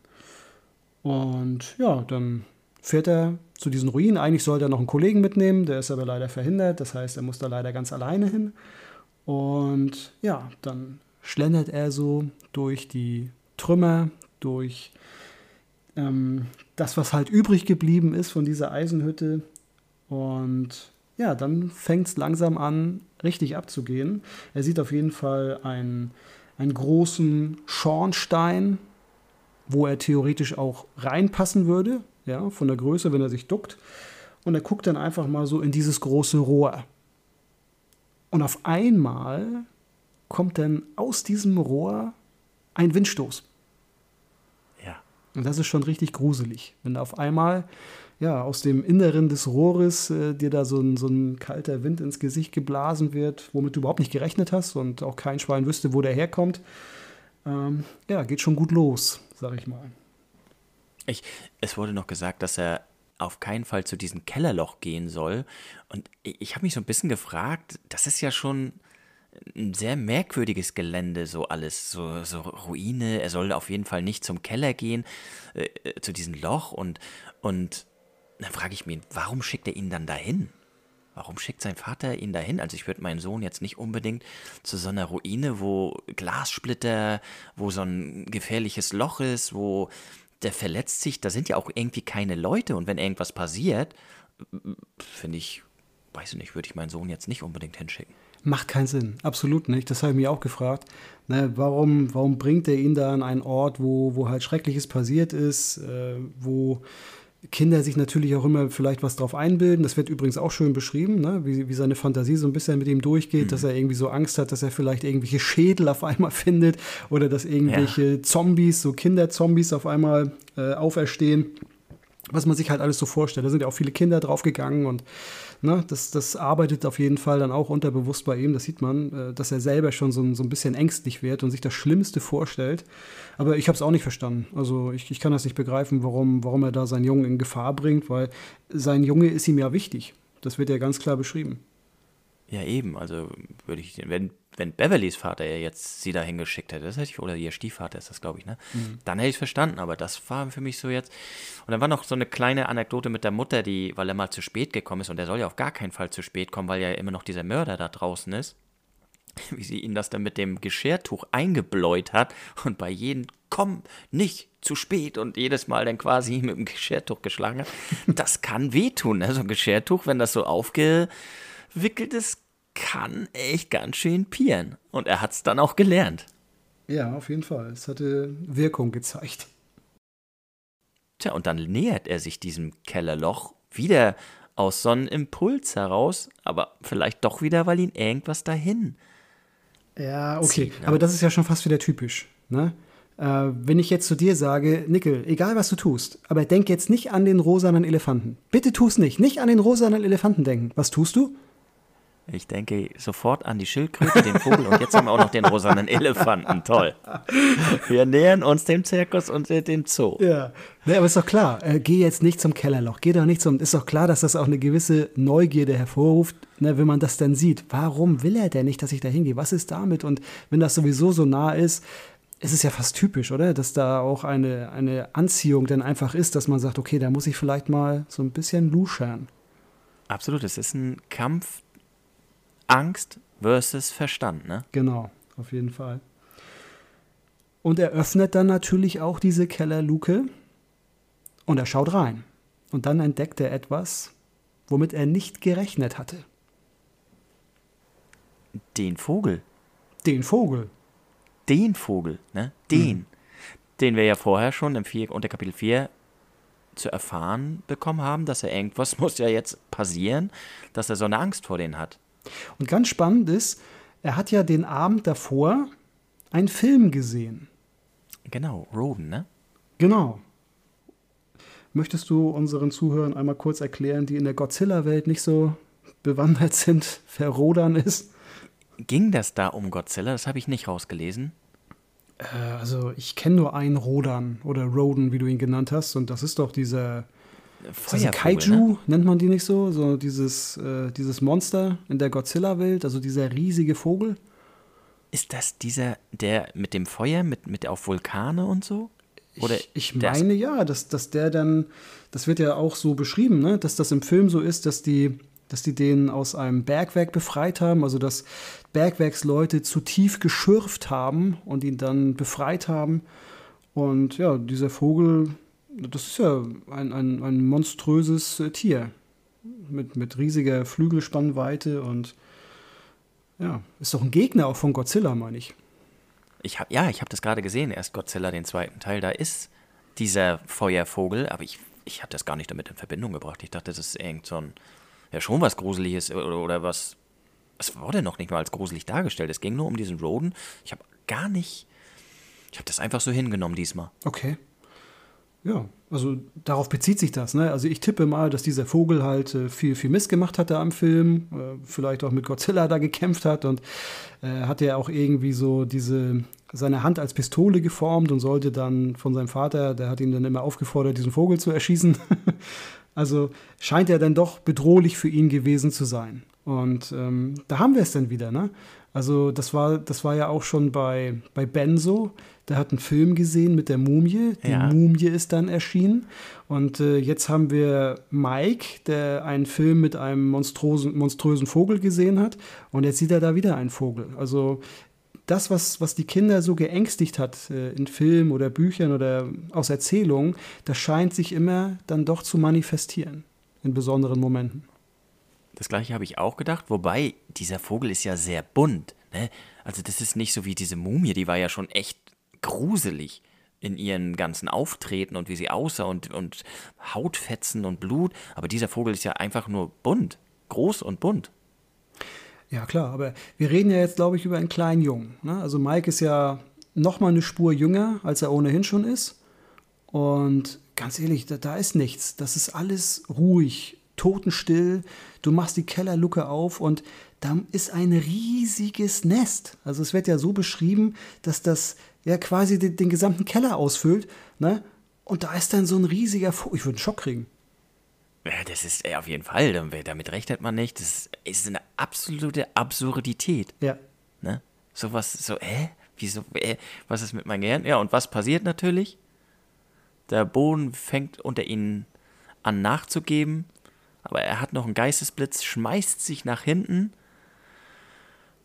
Und ja, dann fährt er zu diesen Ruinen. Eigentlich sollte er noch einen Kollegen mitnehmen, der ist aber leider verhindert. Das heißt, er muss da leider ganz alleine hin. Und ja, dann schlendert er so durch die Trümmer, durch ähm, das, was halt übrig geblieben ist von dieser Eisenhütte. Und ja, dann fängt es langsam an, richtig abzugehen. Er sieht auf jeden Fall einen, einen großen Schornstein, wo er theoretisch auch reinpassen würde, ja, von der Größe, wenn er sich duckt. Und er guckt dann einfach mal so in dieses große Rohr. Und auf einmal kommt dann aus diesem Rohr ein Windstoß. Ja. Und das ist schon richtig gruselig, wenn da auf einmal ja, aus dem Inneren des Rohres äh, dir da so ein, so ein kalter Wind ins Gesicht geblasen wird, womit du überhaupt nicht gerechnet hast und auch kein Schwein wüsste, wo der herkommt. Ähm, ja, geht schon gut los, sag ich mal. Ich, es wurde noch gesagt, dass er auf keinen Fall zu diesem Kellerloch gehen soll. Und ich, ich habe mich so ein bisschen gefragt, das ist ja schon ein sehr merkwürdiges Gelände, so alles, so, so Ruine. Er soll auf jeden Fall nicht zum Keller gehen, äh, äh zu diesem Loch. Und, und dann frage ich mich, warum schickt er ihn dann dahin? Warum schickt sein Vater ihn dahin? Also ich würde meinen Sohn jetzt nicht unbedingt zu so einer Ruine, wo Glassplitter, wo so ein gefährliches Loch ist, wo der verletzt sich, da sind ja auch irgendwie keine Leute und wenn irgendwas passiert, finde ich, weiß ich nicht, würde ich meinen Sohn jetzt nicht unbedingt hinschicken. Macht keinen Sinn, absolut nicht. Das habe ich mir auch gefragt. Ne, warum, warum bringt er ihn da an einen Ort, wo, wo halt Schreckliches passiert ist, äh, wo Kinder sich natürlich auch immer vielleicht was drauf einbilden. Das wird übrigens auch schön beschrieben, ne? wie, wie seine Fantasie so ein bisschen mit ihm durchgeht, mhm. dass er irgendwie so Angst hat, dass er vielleicht irgendwelche Schädel auf einmal findet oder dass irgendwelche ja. Zombies, so Kinderzombies auf einmal äh, auferstehen. Was man sich halt alles so vorstellt. Da sind ja auch viele Kinder draufgegangen und Ne, das, das arbeitet auf jeden Fall dann auch unterbewusst bei ihm. Das sieht man, äh, dass er selber schon so, so ein bisschen ängstlich wird und sich das Schlimmste vorstellt. Aber ich habe es auch nicht verstanden. Also ich, ich kann das nicht begreifen, warum, warum er da seinen Jungen in Gefahr bringt, weil sein Junge ist ihm ja wichtig. Das wird ja ganz klar beschrieben. Ja, eben. Also würde ich, wenn wenn Beverlys Vater ja jetzt sie dahin geschickt hätte, das hätte ich, oder ihr Stiefvater ist das, glaube ich, ne? Mhm. Dann hätte ich es verstanden, aber das war für mich so jetzt. Und dann war noch so eine kleine Anekdote mit der Mutter, die, weil er mal zu spät gekommen ist und er soll ja auf gar keinen Fall zu spät kommen, weil ja immer noch dieser Mörder da draußen ist. Wie sie ihn das dann mit dem Geschirrtuch eingebläut hat und bei jedem komm nicht zu spät und jedes Mal dann quasi mit dem Geschirrtuch geschlagen hat. Das kann wehtun, ne? So ein Geschirrtuch, wenn das so aufgewickelt ist, kann echt ganz schön pieren. Und er hat es dann auch gelernt. Ja, auf jeden Fall. Es hatte Wirkung gezeigt. Tja, und dann nähert er sich diesem Kellerloch wieder aus so einem Impuls heraus, aber vielleicht doch wieder, weil ihn irgendwas dahin. Ja, okay. Zieht, ne? Aber das ist ja schon fast wieder typisch. Ne? Äh, wenn ich jetzt zu dir sage, Nickel, egal was du tust, aber denk jetzt nicht an den rosanen Elefanten. Bitte tu es nicht. Nicht an den rosanen Elefanten denken. Was tust du? Ich denke sofort an die Schildkröte, den Vogel und jetzt haben wir auch noch den rosanen Elefanten. Toll. Wir nähern uns dem Zirkus und dem Zoo. Ja, nee, aber ist doch klar. Äh, geh jetzt nicht zum Kellerloch. Geh doch nicht zum. Ist doch klar, dass das auch eine gewisse Neugierde hervorruft, ne, wenn man das dann sieht. Warum will er denn nicht, dass ich da hingehe? Was ist damit? Und wenn das sowieso so nah ist, ist es ja fast typisch, oder? Dass da auch eine, eine Anziehung dann einfach ist, dass man sagt, okay, da muss ich vielleicht mal so ein bisschen luschern. Absolut, es ist ein Kampf Angst versus Verstand, ne? Genau, auf jeden Fall. Und er öffnet dann natürlich auch diese Kellerluke und er schaut rein. Und dann entdeckt er etwas, womit er nicht gerechnet hatte. Den Vogel. Den Vogel. Den Vogel, ne? Den. Mhm. Den wir ja vorher schon im vier, unter Kapitel 4 zu erfahren bekommen haben, dass er irgendwas muss ja jetzt passieren, dass er so eine Angst vor denen hat. Und ganz spannend ist, er hat ja den Abend davor einen Film gesehen. Genau, Roden, ne? Genau. Möchtest du unseren Zuhörern einmal kurz erklären, die in der Godzilla-Welt nicht so bewandert sind, wer Rodan ist? Ging das da um Godzilla? Das habe ich nicht rausgelesen. Äh, also, ich kenne nur einen Rodan oder Roden, wie du ihn genannt hast, und das ist doch dieser also Kaiju ne? nennt man die nicht so? So dieses, äh, dieses Monster in der Godzilla-Welt, also dieser riesige Vogel. Ist das dieser, der mit dem Feuer, mit, mit auf Vulkane und so? Oder ich, ich meine ja, dass, dass der dann, das wird ja auch so beschrieben, ne? dass das im Film so ist, dass die dass die den aus einem Bergwerk befreit haben, also dass Bergwerksleute zu tief geschürft haben und ihn dann befreit haben. Und ja, dieser Vogel, das ist ja ein, ein, ein monströses äh, Tier mit, mit riesiger Flügelspannweite und ja, ist doch ein Gegner auch von Godzilla, meine ich. Ich hab, ja, ich habe das gerade gesehen, erst Godzilla, den zweiten Teil. Da ist dieser Feuervogel, aber ich, ich habe das gar nicht damit in Verbindung gebracht. Ich dachte, das ist irgend so ein, ja schon was Gruseliges oder, oder was, es wurde noch nicht mal als gruselig dargestellt. Es ging nur um diesen Roden. Ich habe gar nicht, ich habe das einfach so hingenommen diesmal. Okay. Ja, also darauf bezieht sich das. Ne? Also ich tippe mal, dass dieser Vogel halt äh, viel, viel Mist gemacht hat da am Film, äh, vielleicht auch mit Godzilla da gekämpft hat und äh, hat ja auch irgendwie so diese seine Hand als Pistole geformt und sollte dann von seinem Vater, der hat ihn dann immer aufgefordert, diesen Vogel zu erschießen. also scheint er dann doch bedrohlich für ihn gewesen zu sein. Und ähm, da haben wir es dann wieder, ne? Also das war, das war ja auch schon bei, bei Benzo. Der hat einen Film gesehen mit der Mumie. Die ja. Mumie ist dann erschienen. Und äh, jetzt haben wir Mike, der einen Film mit einem monströsen, monströsen Vogel gesehen hat. Und jetzt sieht er da wieder einen Vogel. Also das, was, was die Kinder so geängstigt hat äh, in Filmen oder Büchern oder aus Erzählungen, das scheint sich immer dann doch zu manifestieren in besonderen Momenten. Das gleiche habe ich auch gedacht, wobei dieser Vogel ist ja sehr bunt. Ne? Also das ist nicht so wie diese Mumie, die war ja schon echt gruselig in ihren ganzen Auftreten und wie sie aussah und, und Hautfetzen und Blut. Aber dieser Vogel ist ja einfach nur bunt, groß und bunt. Ja, klar, aber wir reden ja jetzt, glaube ich, über einen kleinen Jungen. Ne? Also Mike ist ja noch mal eine Spur jünger, als er ohnehin schon ist. Und ganz ehrlich, da, da ist nichts. Das ist alles ruhig, totenstill. Du machst die Kellerluke auf und da ist ein riesiges Nest. Also es wird ja so beschrieben, dass das ja quasi den, den gesamten Keller ausfüllt. Ne? Und da ist dann so ein riesiger Vogel. Ich würde einen Schock kriegen. Ja, das ist äh, auf jeden Fall. Damit rechnet man nicht. Das ist eine absolute Absurdität. Ja. Ne? Sowas, so, hä? Wieso, äh, was ist mit meinem Gehirn? Ja, und was passiert natürlich? Der Boden fängt unter ihnen an nachzugeben aber er hat noch einen Geistesblitz, schmeißt sich nach hinten,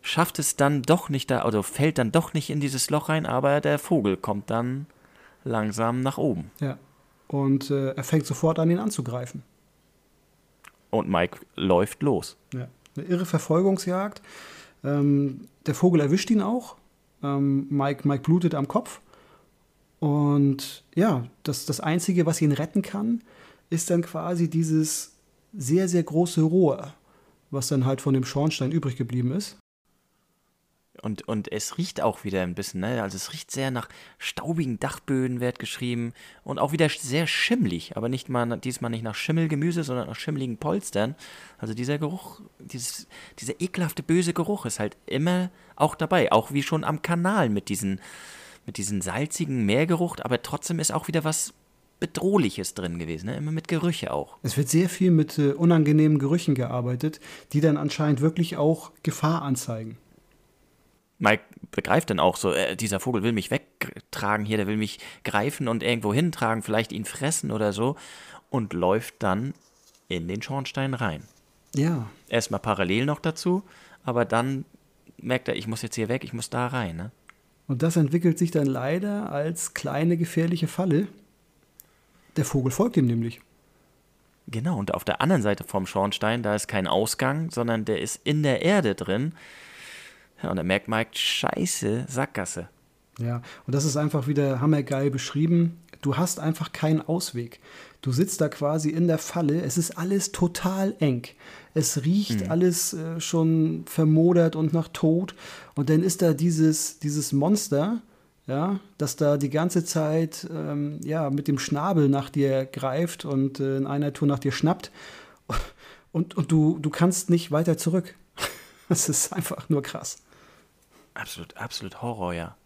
schafft es dann doch nicht da, also fällt dann doch nicht in dieses Loch rein, aber der Vogel kommt dann langsam nach oben. Ja. Und äh, er fängt sofort an, ihn anzugreifen. Und Mike läuft los. Ja. Eine irre Verfolgungsjagd. Ähm, der Vogel erwischt ihn auch. Ähm, Mike, Mike blutet am Kopf. Und ja, das, das Einzige, was ihn retten kann, ist dann quasi dieses sehr, sehr große Rohr, was dann halt von dem Schornstein übrig geblieben ist. Und, und es riecht auch wieder ein bisschen, ne? Also es riecht sehr nach staubigen Dachböden, wird geschrieben. Und auch wieder sehr schimmlig, aber nicht mal diesmal nicht nach Schimmelgemüse, sondern nach schimmeligen Polstern. Also dieser Geruch, dieses, dieser ekelhafte, böse Geruch ist halt immer auch dabei. Auch wie schon am Kanal mit diesen, mit diesen salzigen Meergeruch, aber trotzdem ist auch wieder was Bedrohliches drin gewesen, ne? immer mit Gerüche auch. Es wird sehr viel mit äh, unangenehmen Gerüchen gearbeitet, die dann anscheinend wirklich auch Gefahr anzeigen. Mike begreift dann auch so, äh, dieser Vogel will mich wegtragen hier, der will mich greifen und irgendwo hintragen, vielleicht ihn fressen oder so und läuft dann in den Schornstein rein. Ja. Erstmal parallel noch dazu, aber dann merkt er, ich muss jetzt hier weg, ich muss da rein. Ne? Und das entwickelt sich dann leider als kleine gefährliche Falle, der Vogel folgt ihm nämlich. Genau, und auf der anderen Seite vom Schornstein, da ist kein Ausgang, sondern der ist in der Erde drin. Ja, und da merkt Mike, scheiße, Sackgasse. Ja, und das ist einfach wieder hammergeil beschrieben. Du hast einfach keinen Ausweg. Du sitzt da quasi in der Falle. Es ist alles total eng. Es riecht mhm. alles äh, schon vermodert und nach Tod. Und dann ist da dieses, dieses Monster, ja, dass da die ganze Zeit ähm, ja, mit dem Schnabel nach dir greift und äh, in einer Tour nach dir schnappt und, und du, du kannst nicht weiter zurück. Das ist einfach nur krass. Absolut, absolut Horror, ja.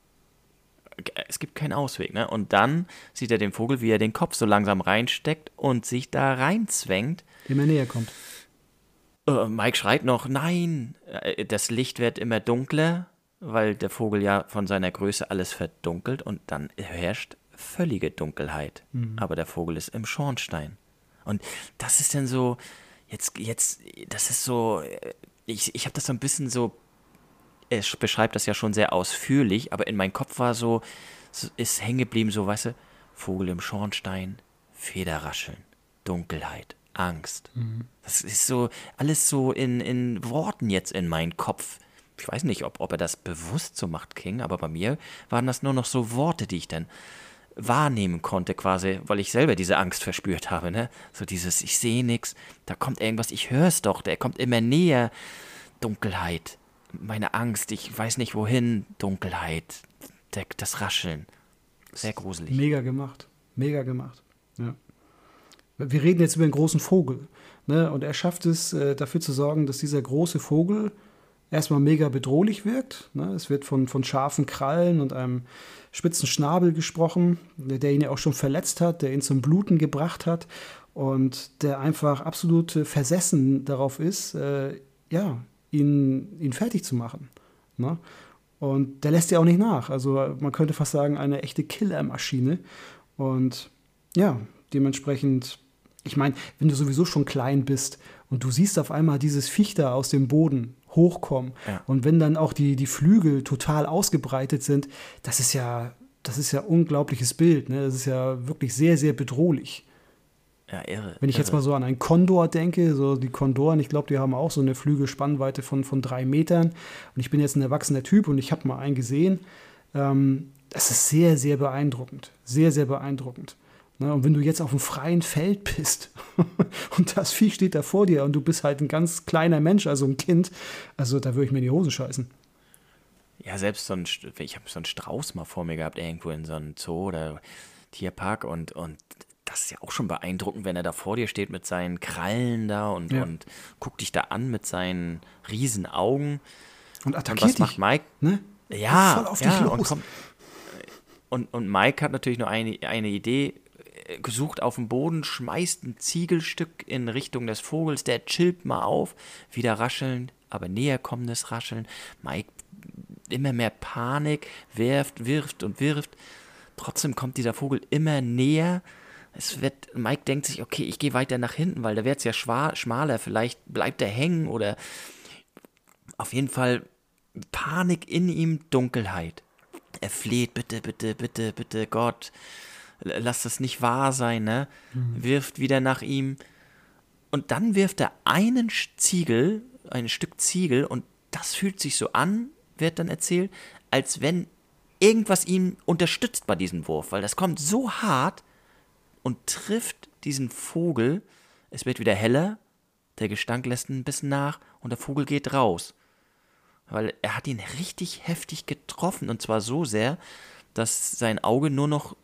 Es gibt keinen Ausweg, ne? Und dann sieht er den Vogel, wie er den Kopf so langsam reinsteckt und sich da reinzwängt. Immer näher kommt. Äh, Mike schreit noch, nein, äh, das Licht wird immer dunkler weil der Vogel ja von seiner Größe alles verdunkelt und dann herrscht völlige Dunkelheit. Mhm. Aber der Vogel ist im Schornstein. Und das ist dann so, jetzt, jetzt, das ist so, äh, ich, ich habe das so ein bisschen so, er beschreibt das ja schon sehr ausführlich, aber in meinem Kopf war so, ist hängen geblieben, so, weißt du, Vogel im Schornstein, Federrascheln, Dunkelheit, Angst. Mhm. Das ist so, alles so in, in Worten jetzt in meinen Kopf. Ich weiß nicht, ob, ob er das bewusst so macht, King, aber bei mir waren das nur noch so Worte, die ich dann wahrnehmen konnte, quasi, weil ich selber diese Angst verspürt habe, ne? So dieses, ich sehe nichts, da kommt irgendwas, ich höre es doch, der kommt immer näher. Dunkelheit, meine Angst, ich weiß nicht wohin, Dunkelheit, der, das Rascheln. Sehr gruselig. Mega gemacht. Mega gemacht. Ja. Wir reden jetzt über einen großen Vogel. Ne? Und er schafft es, äh, dafür zu sorgen, dass dieser große Vogel erstmal mega bedrohlich wirkt. Ne? Es wird von, von scharfen Krallen und einem spitzen Schnabel gesprochen, der ihn ja auch schon verletzt hat, der ihn zum Bluten gebracht hat und der einfach absolut versessen darauf ist, äh, ja, ihn, ihn fertig zu machen. Ne? Und der lässt ja auch nicht nach. Also man könnte fast sagen, eine echte Killermaschine. Und ja, dementsprechend, ich meine, wenn du sowieso schon klein bist und du siehst auf einmal dieses Viech da aus dem Boden hochkommen ja. und wenn dann auch die, die Flügel total ausgebreitet sind, das ist ja, das ist ja unglaubliches Bild. Ne? Das ist ja wirklich sehr, sehr bedrohlich. Ja, irre. Wenn ich irre. jetzt mal so an einen Kondor denke, so die Kondoren, ich glaube, die haben auch so eine Flügelspannweite von, von drei Metern. Und ich bin jetzt ein erwachsener Typ und ich habe mal einen gesehen. Ähm, das ist sehr, sehr beeindruckend. Sehr, sehr beeindruckend. Ne? Und wenn du jetzt auf einem freien Feld bist und das Vieh steht da vor dir und du bist halt ein ganz kleiner Mensch, also ein Kind, also da würde ich mir in die Hose scheißen. Ja, selbst so ein, ich habe so einen Strauß mal vor mir gehabt, irgendwo in so einem Zoo oder Tierpark und, und das ist ja auch schon beeindruckend, wenn er da vor dir steht mit seinen Krallen da und, ja. und guckt dich da an mit seinen riesen Augen. Und attackiert und was macht Mike? Ne? Ja, voll auf ja, dich los. Und, und, und Mike hat natürlich nur eine, eine Idee äh, gesucht auf dem Boden, schmeißt ein Ziegelstück in Richtung des Vogels, der chillt mal auf, wieder rascheln, aber näher kommendes Rascheln. Mike immer mehr Panik, wirft, wirft und wirft. Trotzdem kommt dieser Vogel immer näher es wird, Mike denkt sich, okay, ich gehe weiter nach hinten, weil da wird es ja schmaler, vielleicht bleibt er hängen oder auf jeden Fall Panik in ihm, Dunkelheit. Er fleht, bitte, bitte, bitte, bitte, Gott, lass das nicht wahr sein, ne? Mhm. Wirft wieder nach ihm. Und dann wirft er einen Ziegel, ein Stück Ziegel, und das fühlt sich so an, wird dann erzählt, als wenn irgendwas ihn unterstützt bei diesem Wurf, weil das kommt so hart, und trifft diesen Vogel. Es wird wieder heller, der Gestank lässt ein bisschen nach und der Vogel geht raus. Weil er hat ihn richtig heftig getroffen und zwar so sehr, dass sein Auge nur noch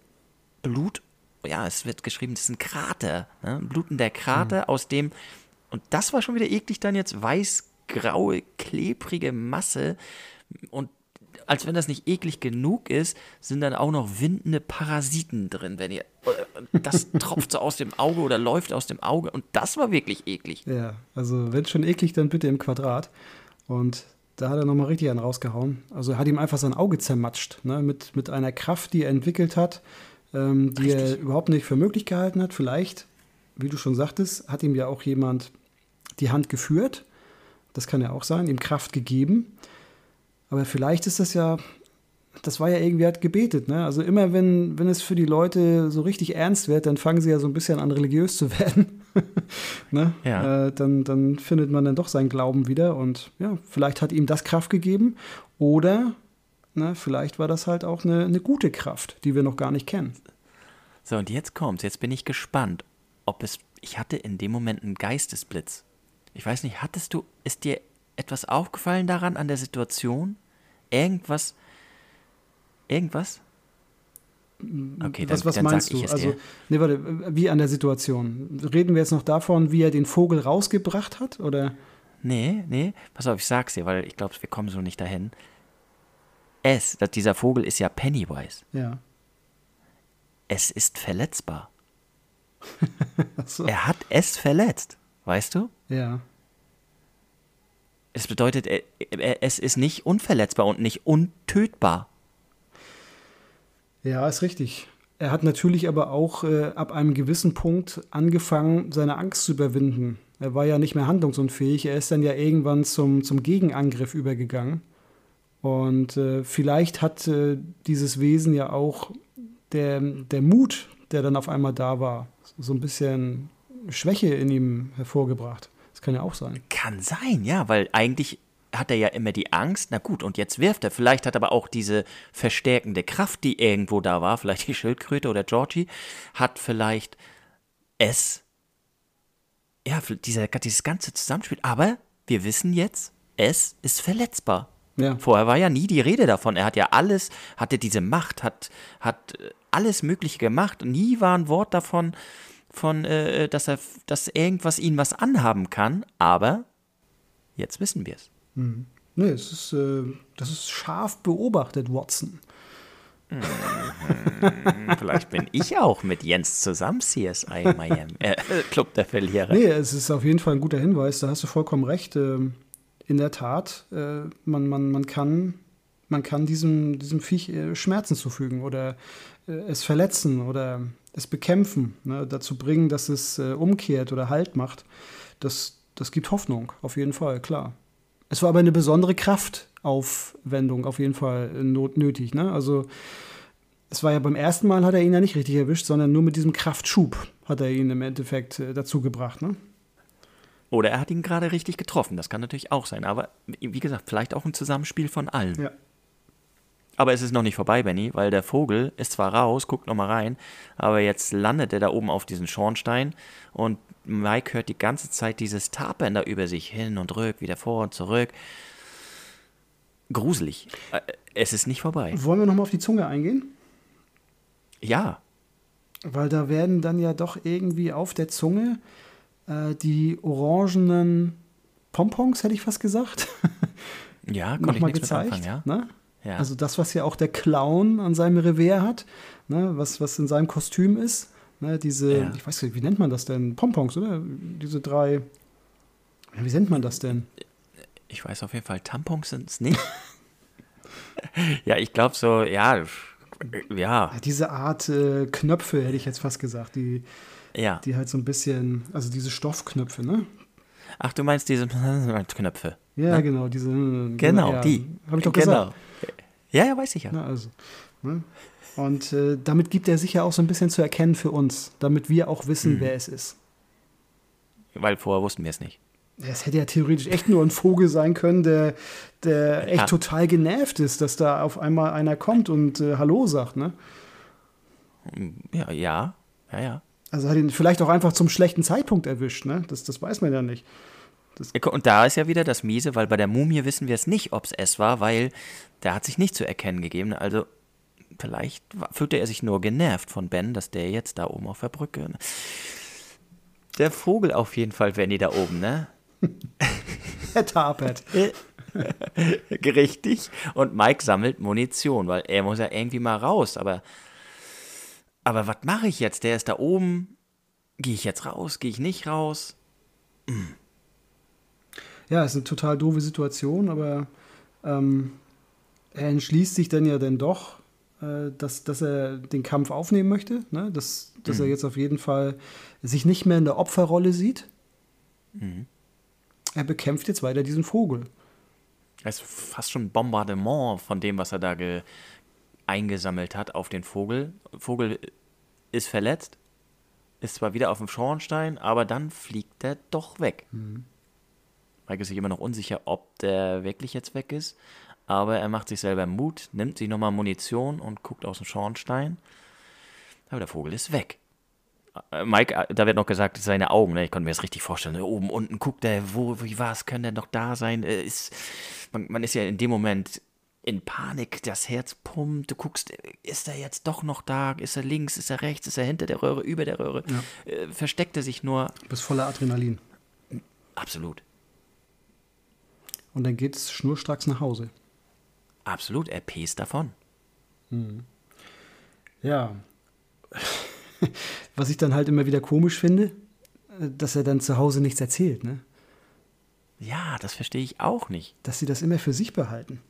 Blut, ja, es wird geschrieben, das ist ein Krater, ne? ein blutender Krater, mhm. aus dem, und das war schon wieder eklig, dann jetzt weiß-graue, klebrige Masse und als wenn das nicht eklig genug ist, sind dann auch noch windende Parasiten drin, wenn ihr das tropft so aus dem Auge oder läuft aus dem Auge und das war wirklich eklig. Ja, also wenn schon eklig, dann bitte im Quadrat. Und da hat er nochmal richtig einen rausgehauen. Also er hat ihm einfach sein Auge zermatscht, ne? mit, mit einer Kraft, die er entwickelt hat, ähm, die richtig. er überhaupt nicht für möglich gehalten hat. Vielleicht, wie du schon sagtest, hat ihm ja auch jemand die Hand geführt. Das kann ja auch sein, ihm Kraft gegeben. Aber vielleicht ist das ja, das war ja irgendwie halt gebetet, ne? Also immer wenn, wenn es für die Leute so richtig ernst wird, dann fangen sie ja so ein bisschen an religiös zu werden. ne? ja. Äh, dann, dann findet man dann doch seinen Glauben wieder und ja, vielleicht hat ihm das Kraft gegeben oder ne, vielleicht war das halt auch eine, eine gute Kraft, die wir noch gar nicht kennen. So, und jetzt kommt's. Jetzt bin ich gespannt, ob es. Ich hatte in dem Moment einen Geistesblitz. Ich weiß nicht, hattest du, ist dir etwas aufgefallen daran, an der Situation? Irgendwas? Irgendwas? Okay, was, dann, was dann meinst du? Also, nee, warte, wie an der Situation? Reden wir jetzt noch davon, wie er den Vogel rausgebracht hat, oder? Nee, nee, pass auf, ich sag's dir, weil ich glaube, wir kommen so nicht dahin. Es, dieser Vogel ist ja Pennywise. Ja. Es ist verletzbar. so. Er hat es verletzt, weißt du? Ja. Es bedeutet, es ist nicht unverletzbar und nicht untötbar. Ja, ist richtig. Er hat natürlich aber auch äh, ab einem gewissen Punkt angefangen, seine Angst zu überwinden. Er war ja nicht mehr handlungsunfähig. Er ist dann ja irgendwann zum, zum Gegenangriff übergegangen. Und äh, vielleicht hat äh, dieses Wesen ja auch der, der Mut, der dann auf einmal da war, so ein bisschen Schwäche in ihm hervorgebracht. Das kann ja auch sein. Kann sein, ja, weil eigentlich hat er ja immer die Angst, na gut, und jetzt wirft er. Vielleicht hat aber auch diese verstärkende Kraft, die irgendwo da war, vielleicht die Schildkröte oder Georgie, hat vielleicht es, ja, dieser, dieses ganze Zusammenspiel. Aber wir wissen jetzt, es ist verletzbar. Ja. Vorher war ja nie die Rede davon. Er hat ja alles, hatte diese Macht, hat, hat alles Mögliche gemacht. Nie war ein Wort davon, von, äh, dass er, dass irgendwas ihn was anhaben kann. Aber jetzt wissen wir es. Mhm. Nee, es ist, äh, das ist scharf beobachtet, Watson. Mhm. Vielleicht bin ich auch mit Jens zusammen CSI Miami, äh, Club der Verlierer. Nee, es ist auf jeden Fall ein guter Hinweis, da hast du vollkommen recht. Ähm, in der Tat, äh, man, man, man kann, man kann diesem, diesem Viech äh, Schmerzen zufügen oder es verletzen oder es bekämpfen, ne, dazu bringen, dass es umkehrt oder Halt macht. Das, das gibt Hoffnung, auf jeden Fall, klar. Es war aber eine besondere Kraftaufwendung auf jeden Fall nötig. Ne? Also es war ja beim ersten Mal hat er ihn ja nicht richtig erwischt, sondern nur mit diesem Kraftschub hat er ihn im Endeffekt äh, dazu gebracht. Ne? Oder er hat ihn gerade richtig getroffen. Das kann natürlich auch sein. Aber wie gesagt, vielleicht auch ein Zusammenspiel von allen. Ja. Aber es ist noch nicht vorbei, Benny, weil der Vogel ist zwar raus, guckt nochmal rein, aber jetzt landet er da oben auf diesem Schornstein und Mike hört die ganze Zeit dieses Tapern da über sich hin und rück, wieder vor und zurück. Gruselig. Äh, es ist nicht vorbei. Wollen wir nochmal auf die Zunge eingehen? Ja. Weil da werden dann ja doch irgendwie auf der Zunge äh, die orangenen Pompons, hätte ich fast gesagt. Ja, konnte ich nichts gezeigt, mit anfangen, ja. Ne? Ja. Also das, was ja auch der Clown an seinem Revier hat, ne? was, was in seinem Kostüm ist. Ne, diese, ja. ich weiß nicht, wie nennt man das denn? Pompons, oder? Diese drei. Wie nennt man das denn? Ich weiß auf jeden Fall, Tampons sind es nicht. ja, ich glaube so, ja, ja. Diese Art äh, Knöpfe hätte ich jetzt fast gesagt, die, ja. die halt so ein bisschen, also diese Stoffknöpfe, ne? Ach, du meinst diese Knöpfe? Ja, ne? genau, diese. Genau, ja, die. Habe ich doch genau. gesagt. Ja, ja, weiß ich ja. Na, also, ne? Und äh, damit gibt er sich ja auch so ein bisschen zu erkennen für uns, damit wir auch wissen, mhm. wer es ist. Weil vorher wussten wir es nicht. Es hätte ja theoretisch echt nur ein Vogel sein können, der, der echt ja. total genervt ist, dass da auf einmal einer kommt und äh, Hallo sagt, ne? Ja, ja, ja, ja. Also hat ihn vielleicht auch einfach zum schlechten Zeitpunkt erwischt, ne? Das, das weiß man ja nicht. Und da ist ja wieder das Miese, weil bei der Mumie wissen wir es nicht, ob es es war, weil der hat sich nicht zu erkennen gegeben. Also Vielleicht fühlte er sich nur genervt von Ben, dass der jetzt da oben auf der Brücke. Ne? Der Vogel auf jeden Fall, Benny, da oben, ne? Er tapert. Richtig. Und Mike sammelt Munition, weil er muss ja irgendwie mal raus. Aber, aber was mache ich jetzt? Der ist da oben. Gehe ich jetzt raus? Gehe ich nicht raus? Hm. Ja, ist eine total doofe Situation, aber ähm, er entschließt sich dann ja dann doch, äh, dass, dass er den Kampf aufnehmen möchte, ne? dass, dass mhm. er jetzt auf jeden Fall sich nicht mehr in der Opferrolle sieht. Mhm. Er bekämpft jetzt weiter diesen Vogel. Es ist fast schon ein Bombardement von dem, was er da eingesammelt hat auf den Vogel. Vogel ist verletzt, ist zwar wieder auf dem Schornstein, aber dann fliegt er doch weg. Mhm. Mike ist sich immer noch unsicher, ob der wirklich jetzt weg ist aber er macht sich selber Mut, nimmt sich nochmal Munition und guckt aus dem Schornstein. Aber der Vogel ist weg. Äh, Mike, äh, da wird noch gesagt, seine Augen, ne? ich konnte mir das richtig vorstellen. Ne? Oben, unten guckt er, wo, wie was, könnte er noch da sein? Äh, ist, man, man ist ja in dem Moment in Panik, das Herz pumpt, du guckst, ist er jetzt doch noch da? Ist er links, ist er rechts, ist er hinter der Röhre, über der Röhre? Ja. Versteckt er sich nur? Du bist voller Adrenalin. Absolut. Und dann geht es schnurstracks nach Hause. Absolut, er pest davon. Hm. Ja. Was ich dann halt immer wieder komisch finde, dass er dann zu Hause nichts erzählt, ne? Ja, das verstehe ich auch nicht. Dass sie das immer für sich behalten.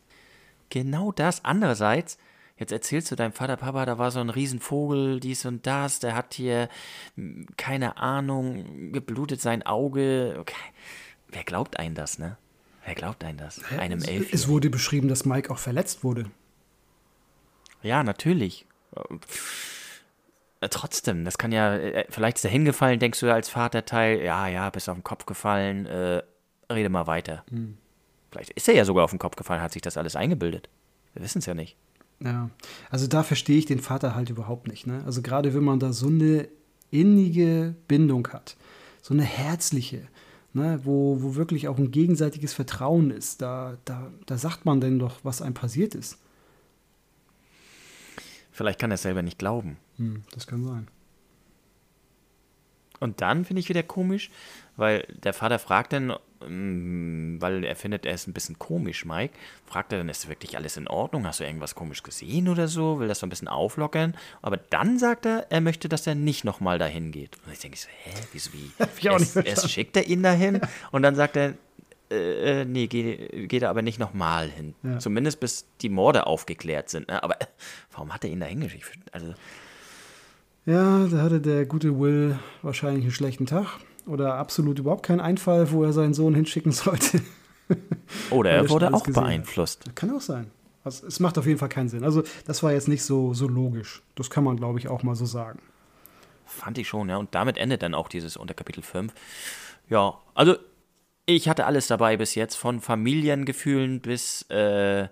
Genau das. Andererseits, Jetzt erzählst du deinem Vater, Papa, da war so ein Riesenvogel, dies und das, der hat hier, hm, keine Ahnung, geblutet sein Auge. Okay. Wer glaubt einem das, ne? Wer glaubt einem das? Einem es, Elf. es wurde beschrieben, dass Mike auch verletzt wurde. Ja, natürlich. Äh, Trotzdem, das kann ja, äh, vielleicht ist er hingefallen, denkst du als Vaterteil, ja, ja, bist auf den Kopf gefallen, äh, rede mal weiter. Vielleicht ist er ja sogar auf den Kopf gefallen, hat sich das alles eingebildet. Wir wissen es ja nicht. Ja, also da verstehe ich den Vater halt überhaupt nicht. Ne? Also gerade wenn man da so eine innige Bindung hat, so eine herzliche, ne? wo, wo wirklich auch ein gegenseitiges Vertrauen ist, da, da, da sagt man denn doch, was einem passiert ist. Vielleicht kann er es selber nicht glauben. Hm, das kann sein. Und dann finde ich wieder komisch, weil der Vater fragt dann, weil er findet, er ist ein bisschen komisch, Mike, fragt er dann, ist wirklich alles in Ordnung? Hast du irgendwas komisch gesehen oder so? Will das so ein bisschen auflockern? Aber dann sagt er, er möchte, dass er nicht nochmal dahin geht. Und ich denke so, hä, wieso wie? Erst, erst schickt er ihn dahin und dann sagt er, äh, äh, nee, geh, geht er aber nicht nochmal hin. Ja. Zumindest bis die Morde aufgeklärt sind. Ne? Aber äh, warum hat er ihn da hingeschickt? Also, Ja, da hatte der gute Will wahrscheinlich einen schlechten Tag oder absolut überhaupt keinen Einfall, wo er seinen Sohn hinschicken sollte. oder er wurde auch gesehen hat. beeinflusst. Kann auch sein. Also, es macht auf jeden Fall keinen Sinn. Also das war jetzt nicht so, so logisch. Das kann man, glaube ich, auch mal so sagen. Fand ich schon, ja. Und damit endet dann auch dieses Unterkapitel 5. Ja, also ich hatte alles dabei bis jetzt, von Familiengefühlen bis äh, äh,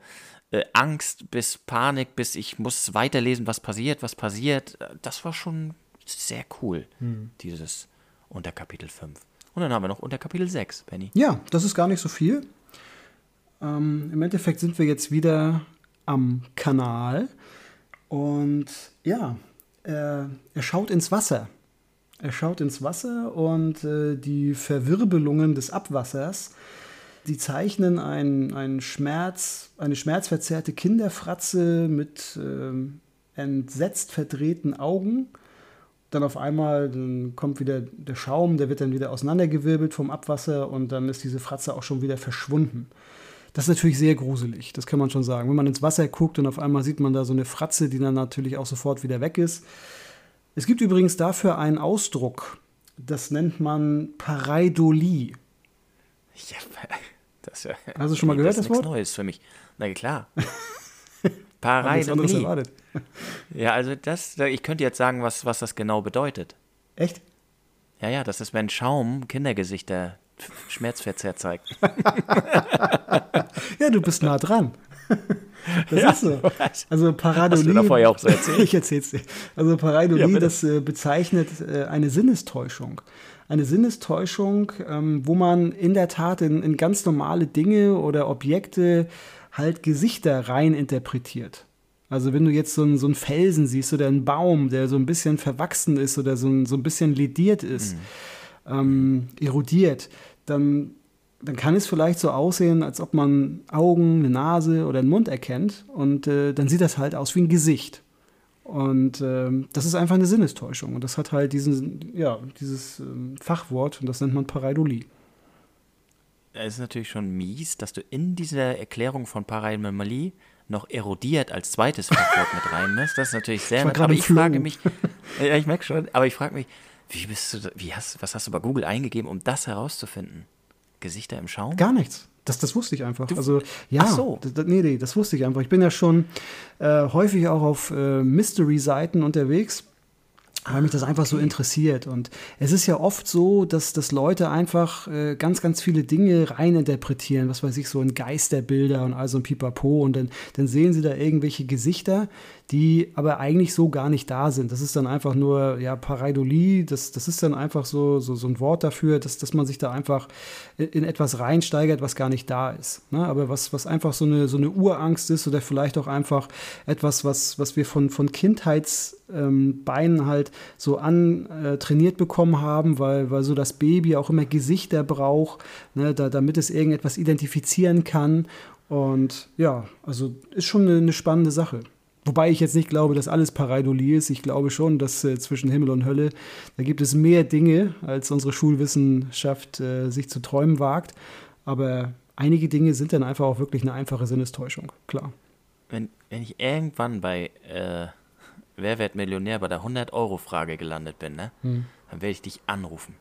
Angst, bis Panik, bis ich muss weiterlesen, was passiert, was passiert. Das war schon sehr cool, dieses Unterkapitel 5. Und dann haben wir noch Unterkapitel 6, Benny. Ja, das ist gar nicht so viel. Ähm, Im Endeffekt sind wir jetzt wieder am Kanal und ja, er, er schaut ins Wasser. Er schaut ins Wasser und äh, die Verwirbelungen des Abwassers, die zeichnen ein, ein Schmerz, eine schmerzverzerrte Kinderfratze mit ähm, entsetzt verdrehten Augen. Dann auf einmal dann kommt wieder der Schaum, der wird dann wieder auseinandergewirbelt vom Abwasser und dann ist diese Fratze auch schon wieder verschwunden. Das ist natürlich sehr gruselig, das kann man schon sagen. Wenn man ins Wasser guckt und auf einmal sieht man da so eine Fratze, die dann natürlich auch sofort wieder weg ist. Es gibt übrigens dafür einen Ausdruck, das nennt man Pareidolie. Ja, das, ja- Hast du schon mal gehört, das das ist nichts Wort? Neues für mich. Na klar. Pareidolie. Ja, also das, ich könnte jetzt sagen, was, was das genau bedeutet. Echt? Ja, ja, das ist, wenn Schaum Kindergesichter schmerzverzerrt zeigt. Ja, du bist nah dran. Das Ja, ist so. was? Also Pareidolie. Hast du da vorher auch so erzählt? ich erzähl's dir. Also Pareidolie, Ja, das äh, bezeichnet äh, eine Sinnestäuschung. Eine Sinnestäuschung, ähm, wo man in der Tat in, in ganz normale Dinge oder Objekte halt Gesichter rein interpretiert. Also wenn du jetzt so einen, so einen Felsen siehst oder einen Baum, der so ein bisschen verwachsen ist oder so ein, so ein bisschen lediert ist, ähm, erodiert, dann, dann kann es vielleicht so aussehen, als ob man Augen, eine Nase oder einen Mund erkennt und äh, dann sieht das halt aus wie ein Gesicht. Und ähm, das ist einfach eine Sinnestäuschung. Und das hat halt diesen, ja, dieses ähm, Fachwort und das nennt man Pareidolie. Es ist natürlich schon mies, dass du in dieser Erklärung von Pareidolie noch erodiert als zweites Fachwort mit reinmachst. Das ist natürlich sehr nett. Aber ich frage Flow. mich, ja, ich merke schon, aber ich frage mich, wie bist du, wie hast, was hast du bei Google eingegeben, um das herauszufinden? Gesichter im Schaum? Gar nichts. Das, das wusste ich einfach. also, ja, Ach so. nee, nee, das wusste ich einfach. Ich bin ja schon äh, häufig auch auf äh, Mystery-Seiten unterwegs, weil mich das einfach so interessiert. Und es ist ja oft so, dass, dass Leute einfach äh, ganz, ganz viele Dinge reininterpretieren, was weiß ich, so in Geisterbilder und all so ein Pipapo. Und dann, dann sehen sie da irgendwelche Gesichter, die aber eigentlich so gar nicht da sind. Das ist dann einfach nur, ja, Pareidolie, das, das ist dann einfach so, so, so ein Wort dafür, dass, dass man sich da einfach in, etwas reinsteigert, was gar nicht da ist. Ne? Aber was, was einfach so eine, so eine Urangst ist oder vielleicht auch einfach etwas, was, was wir von, von Kindheitsbeinen halt so antrainiert bekommen haben, weil, weil so das Baby auch immer Gesichter braucht, ne? da, damit es irgendetwas identifizieren kann. Und ja, also ist schon eine, eine spannende Sache. Wobei ich jetzt nicht glaube, dass alles Pareidolie ist. Ich glaube schon, dass äh, zwischen Himmel und Hölle, da gibt es mehr Dinge, als unsere Schulwissenschaft äh, sich zu träumen wagt. Aber einige Dinge sind dann einfach auch wirklich eine einfache Sinnestäuschung, klar. Wenn, wenn ich irgendwann bei äh, Wer wird Millionär bei der 100-Euro-Frage gelandet bin, ne? Hm. Dann werde ich dich anrufen.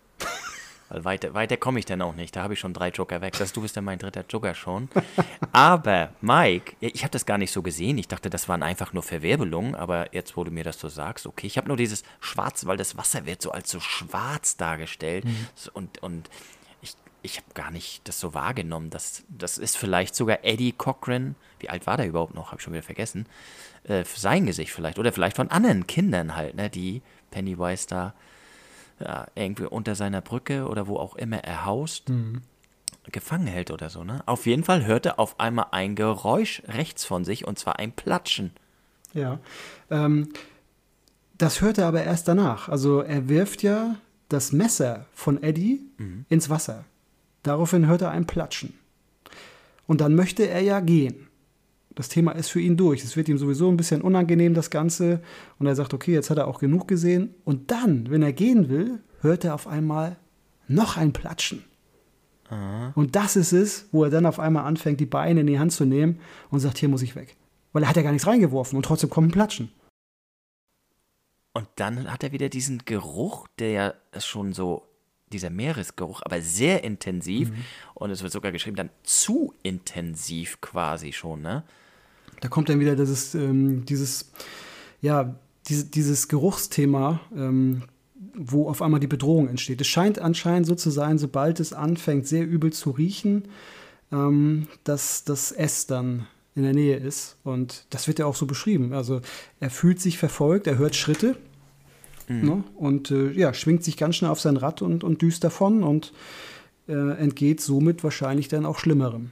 Weil weiter, weiter komme ich dann auch nicht. Da habe ich schon drei Joker weg. Das, du bist ja mein dritter Joker schon. Aber Mike, ich habe das gar nicht so gesehen. Ich dachte, das waren einfach nur Verwirbelungen. Aber jetzt, wo du mir das so sagst, okay, ich habe nur dieses Schwarz, weil das Wasser wird so als so schwarz dargestellt. So, Und, und ich, ich habe gar nicht das so wahrgenommen. Das, das ist vielleicht sogar Eddie Cochran. Wie alt war der überhaupt noch? Habe ich schon wieder vergessen. Äh, sein Gesicht vielleicht. Oder vielleicht von anderen Kindern halt, ne? Die Pennywise da ja, irgendwie unter seiner Brücke oder wo auch immer er haust, gefangen hält oder so, ne? Auf jeden Fall hört er auf einmal ein Geräusch rechts von sich und zwar ein Platschen. Ja. Ähm, das hört er aber erst danach. Also er wirft ja das Messer von Eddie ins Wasser. Daraufhin hört er ein Platschen. Und dann möchte er ja gehen. Das Thema ist für ihn durch. Es wird ihm sowieso ein bisschen unangenehm, das Ganze. Und er sagt, okay, jetzt hat er auch genug gesehen. Und dann, wenn er gehen will, hört er auf einmal noch ein Platschen. Und das ist es, wo er dann auf einmal anfängt, die Beine in die Hand zu nehmen und sagt, hier muss ich weg. Weil er hat ja gar nichts reingeworfen und trotzdem kommt ein Platschen. Und dann hat er wieder diesen Geruch, der ja schon so, dieser Meeresgeruch, aber sehr intensiv. Und es wird sogar geschrieben, dann zu intensiv quasi schon, ne? Da kommt dann wieder dieses, ähm, dieses, ja, diese, dieses Geruchsthema, ähm, wo auf einmal die Bedrohung entsteht. Es scheint anscheinend so zu sein, sobald es anfängt, sehr übel zu riechen, ähm, dass das S dann in der Nähe ist. Und das wird ja auch so beschrieben. Also er fühlt sich verfolgt, er hört Schritte ne? und äh, ja, schwingt sich ganz schnell auf sein Rad und, und düst davon und äh, entgeht somit wahrscheinlich dann auch Schlimmerem.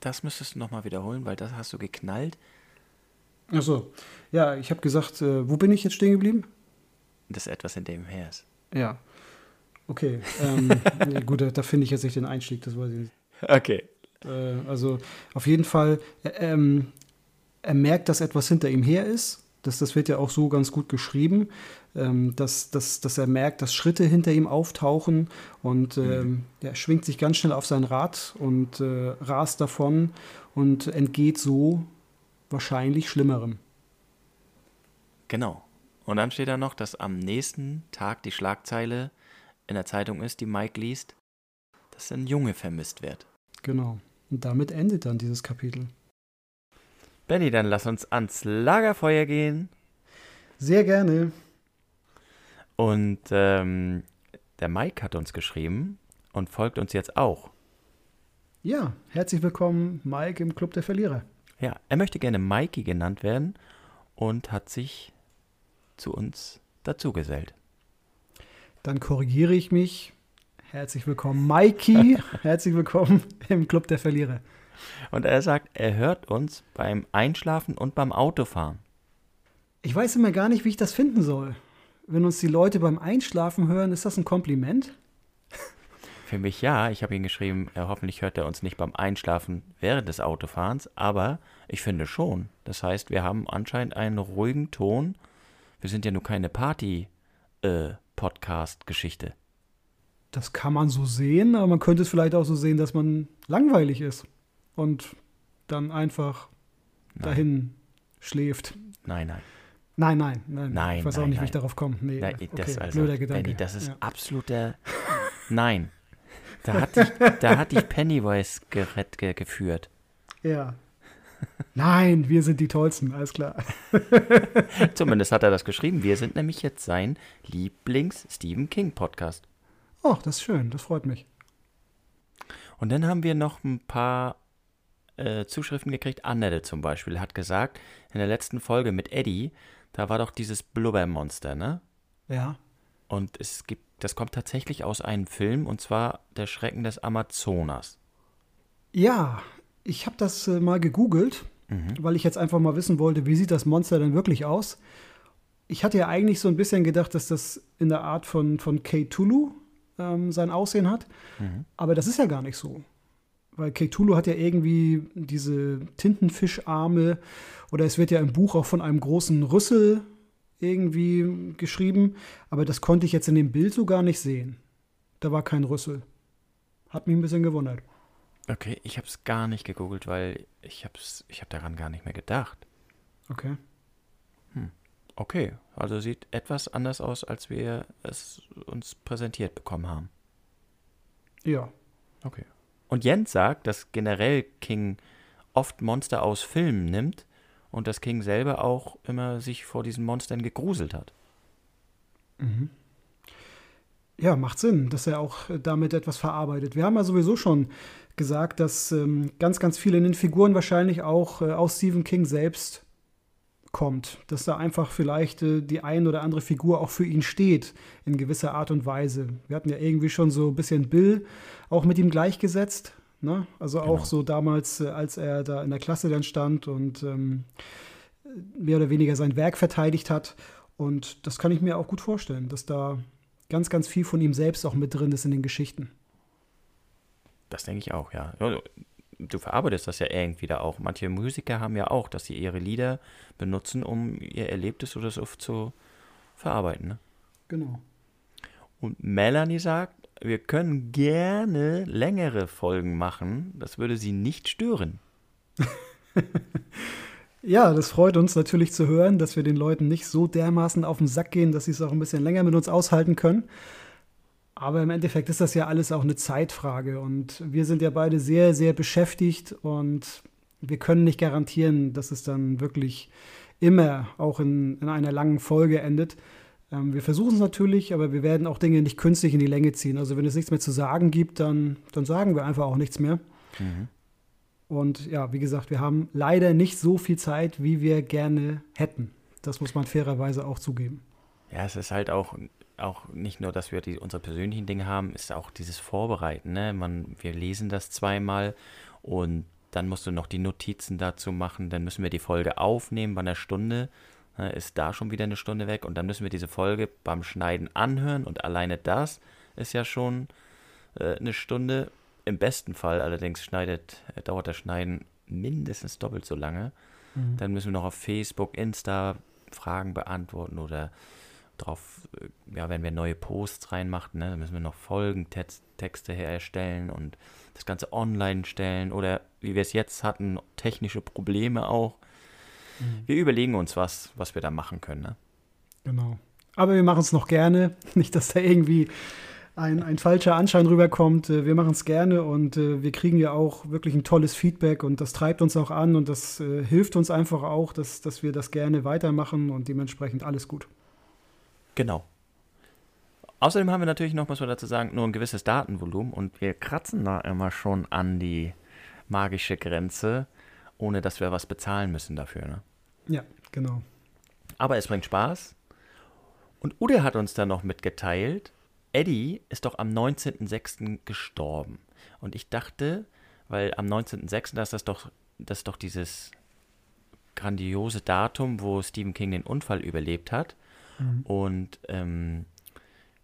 Das müsstest du nochmal wiederholen, weil das hast du geknallt. Achso, ja, ich habe gesagt, äh, wo bin ich jetzt stehen geblieben? Das ist etwas in dem her ist. Ja. Okay. Ähm, nee, gut, da, da finde ich jetzt nicht den Einstieg, das weiß ich nicht. Okay. Äh, also auf jeden Fall, äh, ähm, er merkt, dass etwas hinter ihm her ist. Das, das wird ja auch so ganz gut geschrieben, ähm, dass, dass, dass er merkt, dass Schritte hinter ihm auftauchen und ähm, er schwingt sich ganz schnell auf sein Rad und äh, rast davon und entgeht so wahrscheinlich Schlimmerem. Genau. Und dann steht da noch, dass am nächsten Tag die Schlagzeile in der Zeitung ist, die Mike liest, dass ein Junge vermisst wird. Genau. Und damit endet dann dieses Kapitel. Benny, dann lass uns ans Lagerfeuer gehen. Sehr gerne. Und ähm, der Mike hat uns geschrieben und folgt uns jetzt auch. Ja, herzlich willkommen, Mike im Club der Verlierer. Ja, er möchte gerne Mikey genannt werden und hat sich zu uns dazugesellt. Dann korrigiere ich mich. Herzlich willkommen, Mikey. Herzlich willkommen im Club der Verlierer. Und er sagt, er hört uns beim Einschlafen und beim Autofahren. Ich weiß immer gar nicht, wie ich das finden soll. Wenn uns die Leute beim Einschlafen hören, ist das ein Kompliment? Für mich ja, ich habe ihm geschrieben, äh, hoffentlich hört er uns nicht beim Einschlafen während des Autofahrens, aber ich finde schon. Das heißt, wir haben anscheinend einen ruhigen Ton. Wir sind ja nur keine Party-Podcast-Geschichte. Das kann man so sehen, aber man könnte es vielleicht auch so sehen, dass man langweilig ist und dann einfach dahin schläft. nein, nein. Nein, nein, nein. Nein, ich weiß auch nein, nicht, wie nein. ich darauf komme. Nee, Nein, okay, das, also, blöder Gedanke. Benny, das ist ja. absoluter Nein. Da hat dich, da hat dich Pennywise gerett, ge, geführt. ja. Nein, wir sind die Tollsten, alles klar. Zumindest hat er das geschrieben. Wir sind nämlich jetzt sein Lieblings-Stephen King-Podcast. Oh, das ist schön, das freut mich. Und dann haben wir noch ein paar äh, Zuschriften gekriegt. Annette zum Beispiel hat gesagt, in der letzten Folge mit Eddie, da war doch dieses Blubbermonster, ne? Ja. Und es gibt, das kommt tatsächlich aus einem Film, und zwar Der Schrecken des Amazonas. Ja, ich habe das äh, mal gegoogelt, weil ich jetzt einfach mal wissen wollte, wie sieht das Monster denn wirklich aus. Ich hatte ja eigentlich so ein bisschen gedacht, dass das in der Art von, von Cthulhu ähm, sein Aussehen hat. Aber das ist ja gar nicht so. Weil Cthulhu hat ja irgendwie diese Tintenfischarme oder es wird ja im Buch auch von einem großen Rüssel irgendwie geschrieben. Aber das konnte ich jetzt in dem Bild so gar nicht sehen. Da war kein Rüssel. Hat mich ein bisschen gewundert. Okay, ich habe es gar nicht gegoogelt, weil ich habe ich hab daran gar nicht mehr gedacht. Okay. Hm. Okay, also sieht etwas anders aus, als wir es uns präsentiert bekommen haben. Ja. Okay. Und Jens sagt, dass generell King oft Monster aus Filmen nimmt und dass King selber auch immer sich vor diesen Monstern gegruselt hat. Mhm. Ja, macht Sinn, dass er auch damit etwas verarbeitet. Wir haben ja sowieso schon gesagt, dass ähm, ganz, ganz viele in den Figuren wahrscheinlich auch äh, aus Stephen King selbst kommt. Dass da einfach vielleicht äh, die ein oder andere Figur auch für ihn steht, in gewisser Art und Weise. Wir hatten ja irgendwie schon so ein bisschen Bill auch mit ihm gleichgesetzt. Ne? Also genau. auch so damals, äh, als er da in der Klasse dann stand und ähm, mehr oder weniger sein Werk verteidigt hat. Und das kann ich mir auch gut vorstellen, dass da ganz, ganz viel von ihm selbst auch mit drin ist in den Geschichten. Das denke ich auch, ja. Du verarbeitest das ja irgendwie da auch. Manche Musiker haben ja auch, dass sie ihre Lieder benutzen, um ihr Erlebtes oder so zu verarbeiten. Ne? Genau. Und Melanie sagt, wir können gerne längere Folgen machen. Das würde sie nicht stören. Ja, das freut uns natürlich zu hören, dass wir den Leuten nicht so dermaßen auf den Sack gehen, dass sie es auch ein bisschen länger mit uns aushalten können. Aber im Endeffekt ist das ja alles auch eine Zeitfrage und wir sind ja beide sehr, sehr beschäftigt und wir können nicht garantieren, dass es dann wirklich immer auch in, in einer langen Folge endet. Ähm, wir versuchen es natürlich, aber wir werden auch Dinge nicht künstlich in die Länge ziehen. Also wenn es nichts mehr zu sagen gibt, dann, dann sagen wir einfach auch nichts mehr. Mhm. Und ja, wie gesagt, wir haben leider nicht so viel Zeit, wie wir gerne hätten. Das muss man fairerweise auch zugeben. Ja, es ist halt auch, auch nicht nur, dass wir die, unsere persönlichen Dinge haben, ist auch dieses Vorbereiten. Ne? Man, wir lesen das zweimal und dann musst du noch die Notizen dazu machen. Dann müssen wir die Folge aufnehmen bei einer Stunde. Ne? Ist da schon wieder eine Stunde weg und dann müssen wir diese Folge beim Schneiden anhören und alleine das ist ja schon äh, eine Stunde im besten Fall allerdings schneidet, äh, dauert das Schneiden mindestens doppelt so lange. Mhm. Dann müssen wir noch auf Facebook, Insta Fragen beantworten oder drauf, äh, ja, wenn wir neue Posts reinmachen, ne, müssen wir noch Folgentexte herstellen und das Ganze online stellen oder wie wir es jetzt hatten, technische Probleme auch. Mhm. Wir überlegen uns was, was wir da machen können. Ne? Genau. Aber wir machen es noch gerne. Nicht, dass da irgendwie ein, ein falscher Anschein rüberkommt. Äh, wir machen es gerne und äh, wir kriegen ja auch wirklich ein tolles Feedback und das treibt uns auch an und das äh, hilft uns einfach auch, dass, dass wir das gerne weitermachen und dementsprechend alles gut. Genau. Außerdem haben wir natürlich noch, muss man dazu sagen, nur ein gewisses Datenvolumen und wir kratzen da immer schon an die magische Grenze, ohne dass wir was bezahlen müssen dafür. Ne? Ja, genau. Aber es bringt Spaß. Und Ude hat uns dann noch mitgeteilt, Eddie ist doch am 19.06. gestorben. Und ich dachte, weil am 19.06. das ist doch, das ist doch dieses grandiose Datum, wo Stephen King den Unfall überlebt hat. Mhm. Und ähm,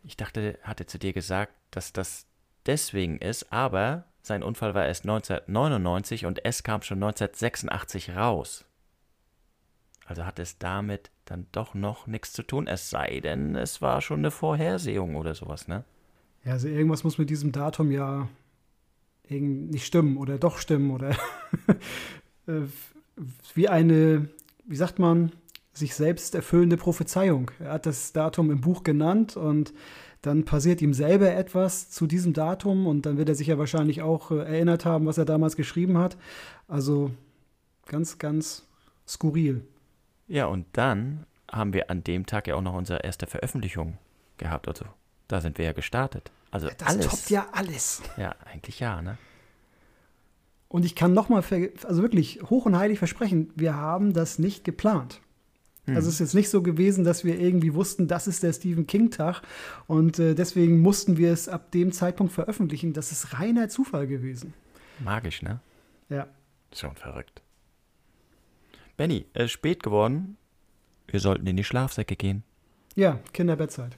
ich dachte, hatte zu dir gesagt, dass das deswegen ist, aber sein Unfall war erst 1999 und es kam schon 1986 raus. Also hat es damit dann doch noch nichts zu tun, es sei denn, es war schon eine Vorhersehung oder sowas, ne? Ja, also irgendwas muss mit diesem Datum ja nicht stimmen oder doch stimmen oder äh, wie eine, wie sagt man, sich selbst erfüllende Prophezeiung. Er hat das Datum im Buch genannt und dann passiert ihm selber etwas zu diesem Datum und dann wird er sich ja wahrscheinlich auch äh, erinnert haben, was er damals geschrieben hat. Also ganz, ganz skurril. Ja, und dann haben wir an dem Tag ja auch noch unsere erste Veröffentlichung gehabt. Also da sind wir ja gestartet. Also ja, das alles. toppt ja alles. Ja, eigentlich ja, ne? Und ich kann nochmal, also wirklich hoch und heilig versprechen, wir haben das nicht geplant. Hm. Also es ist jetzt nicht so gewesen, dass wir irgendwie wussten, das ist der Stephen King-Tag und äh, deswegen mussten wir es ab dem Zeitpunkt veröffentlichen. Das ist reiner Zufall gewesen. Magisch, ne? Ja. Schon verrückt. Benny, es ist spät geworden. Wir sollten in die Schlafsäcke gehen. Ja, Kinderbettzeit.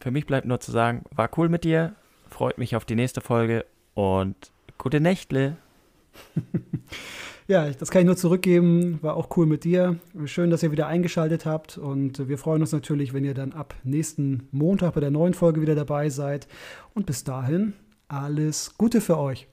Für mich bleibt nur zu sagen, war cool mit dir, freut mich auf die nächste Folge und gute Nächtle. ja, das kann ich nur zurückgeben. War auch cool mit dir. Schön, dass ihr wieder eingeschaltet habt und wir freuen uns natürlich, wenn ihr dann ab nächsten Montag bei der neuen Folge wieder dabei seid. Und bis dahin alles Gute für euch.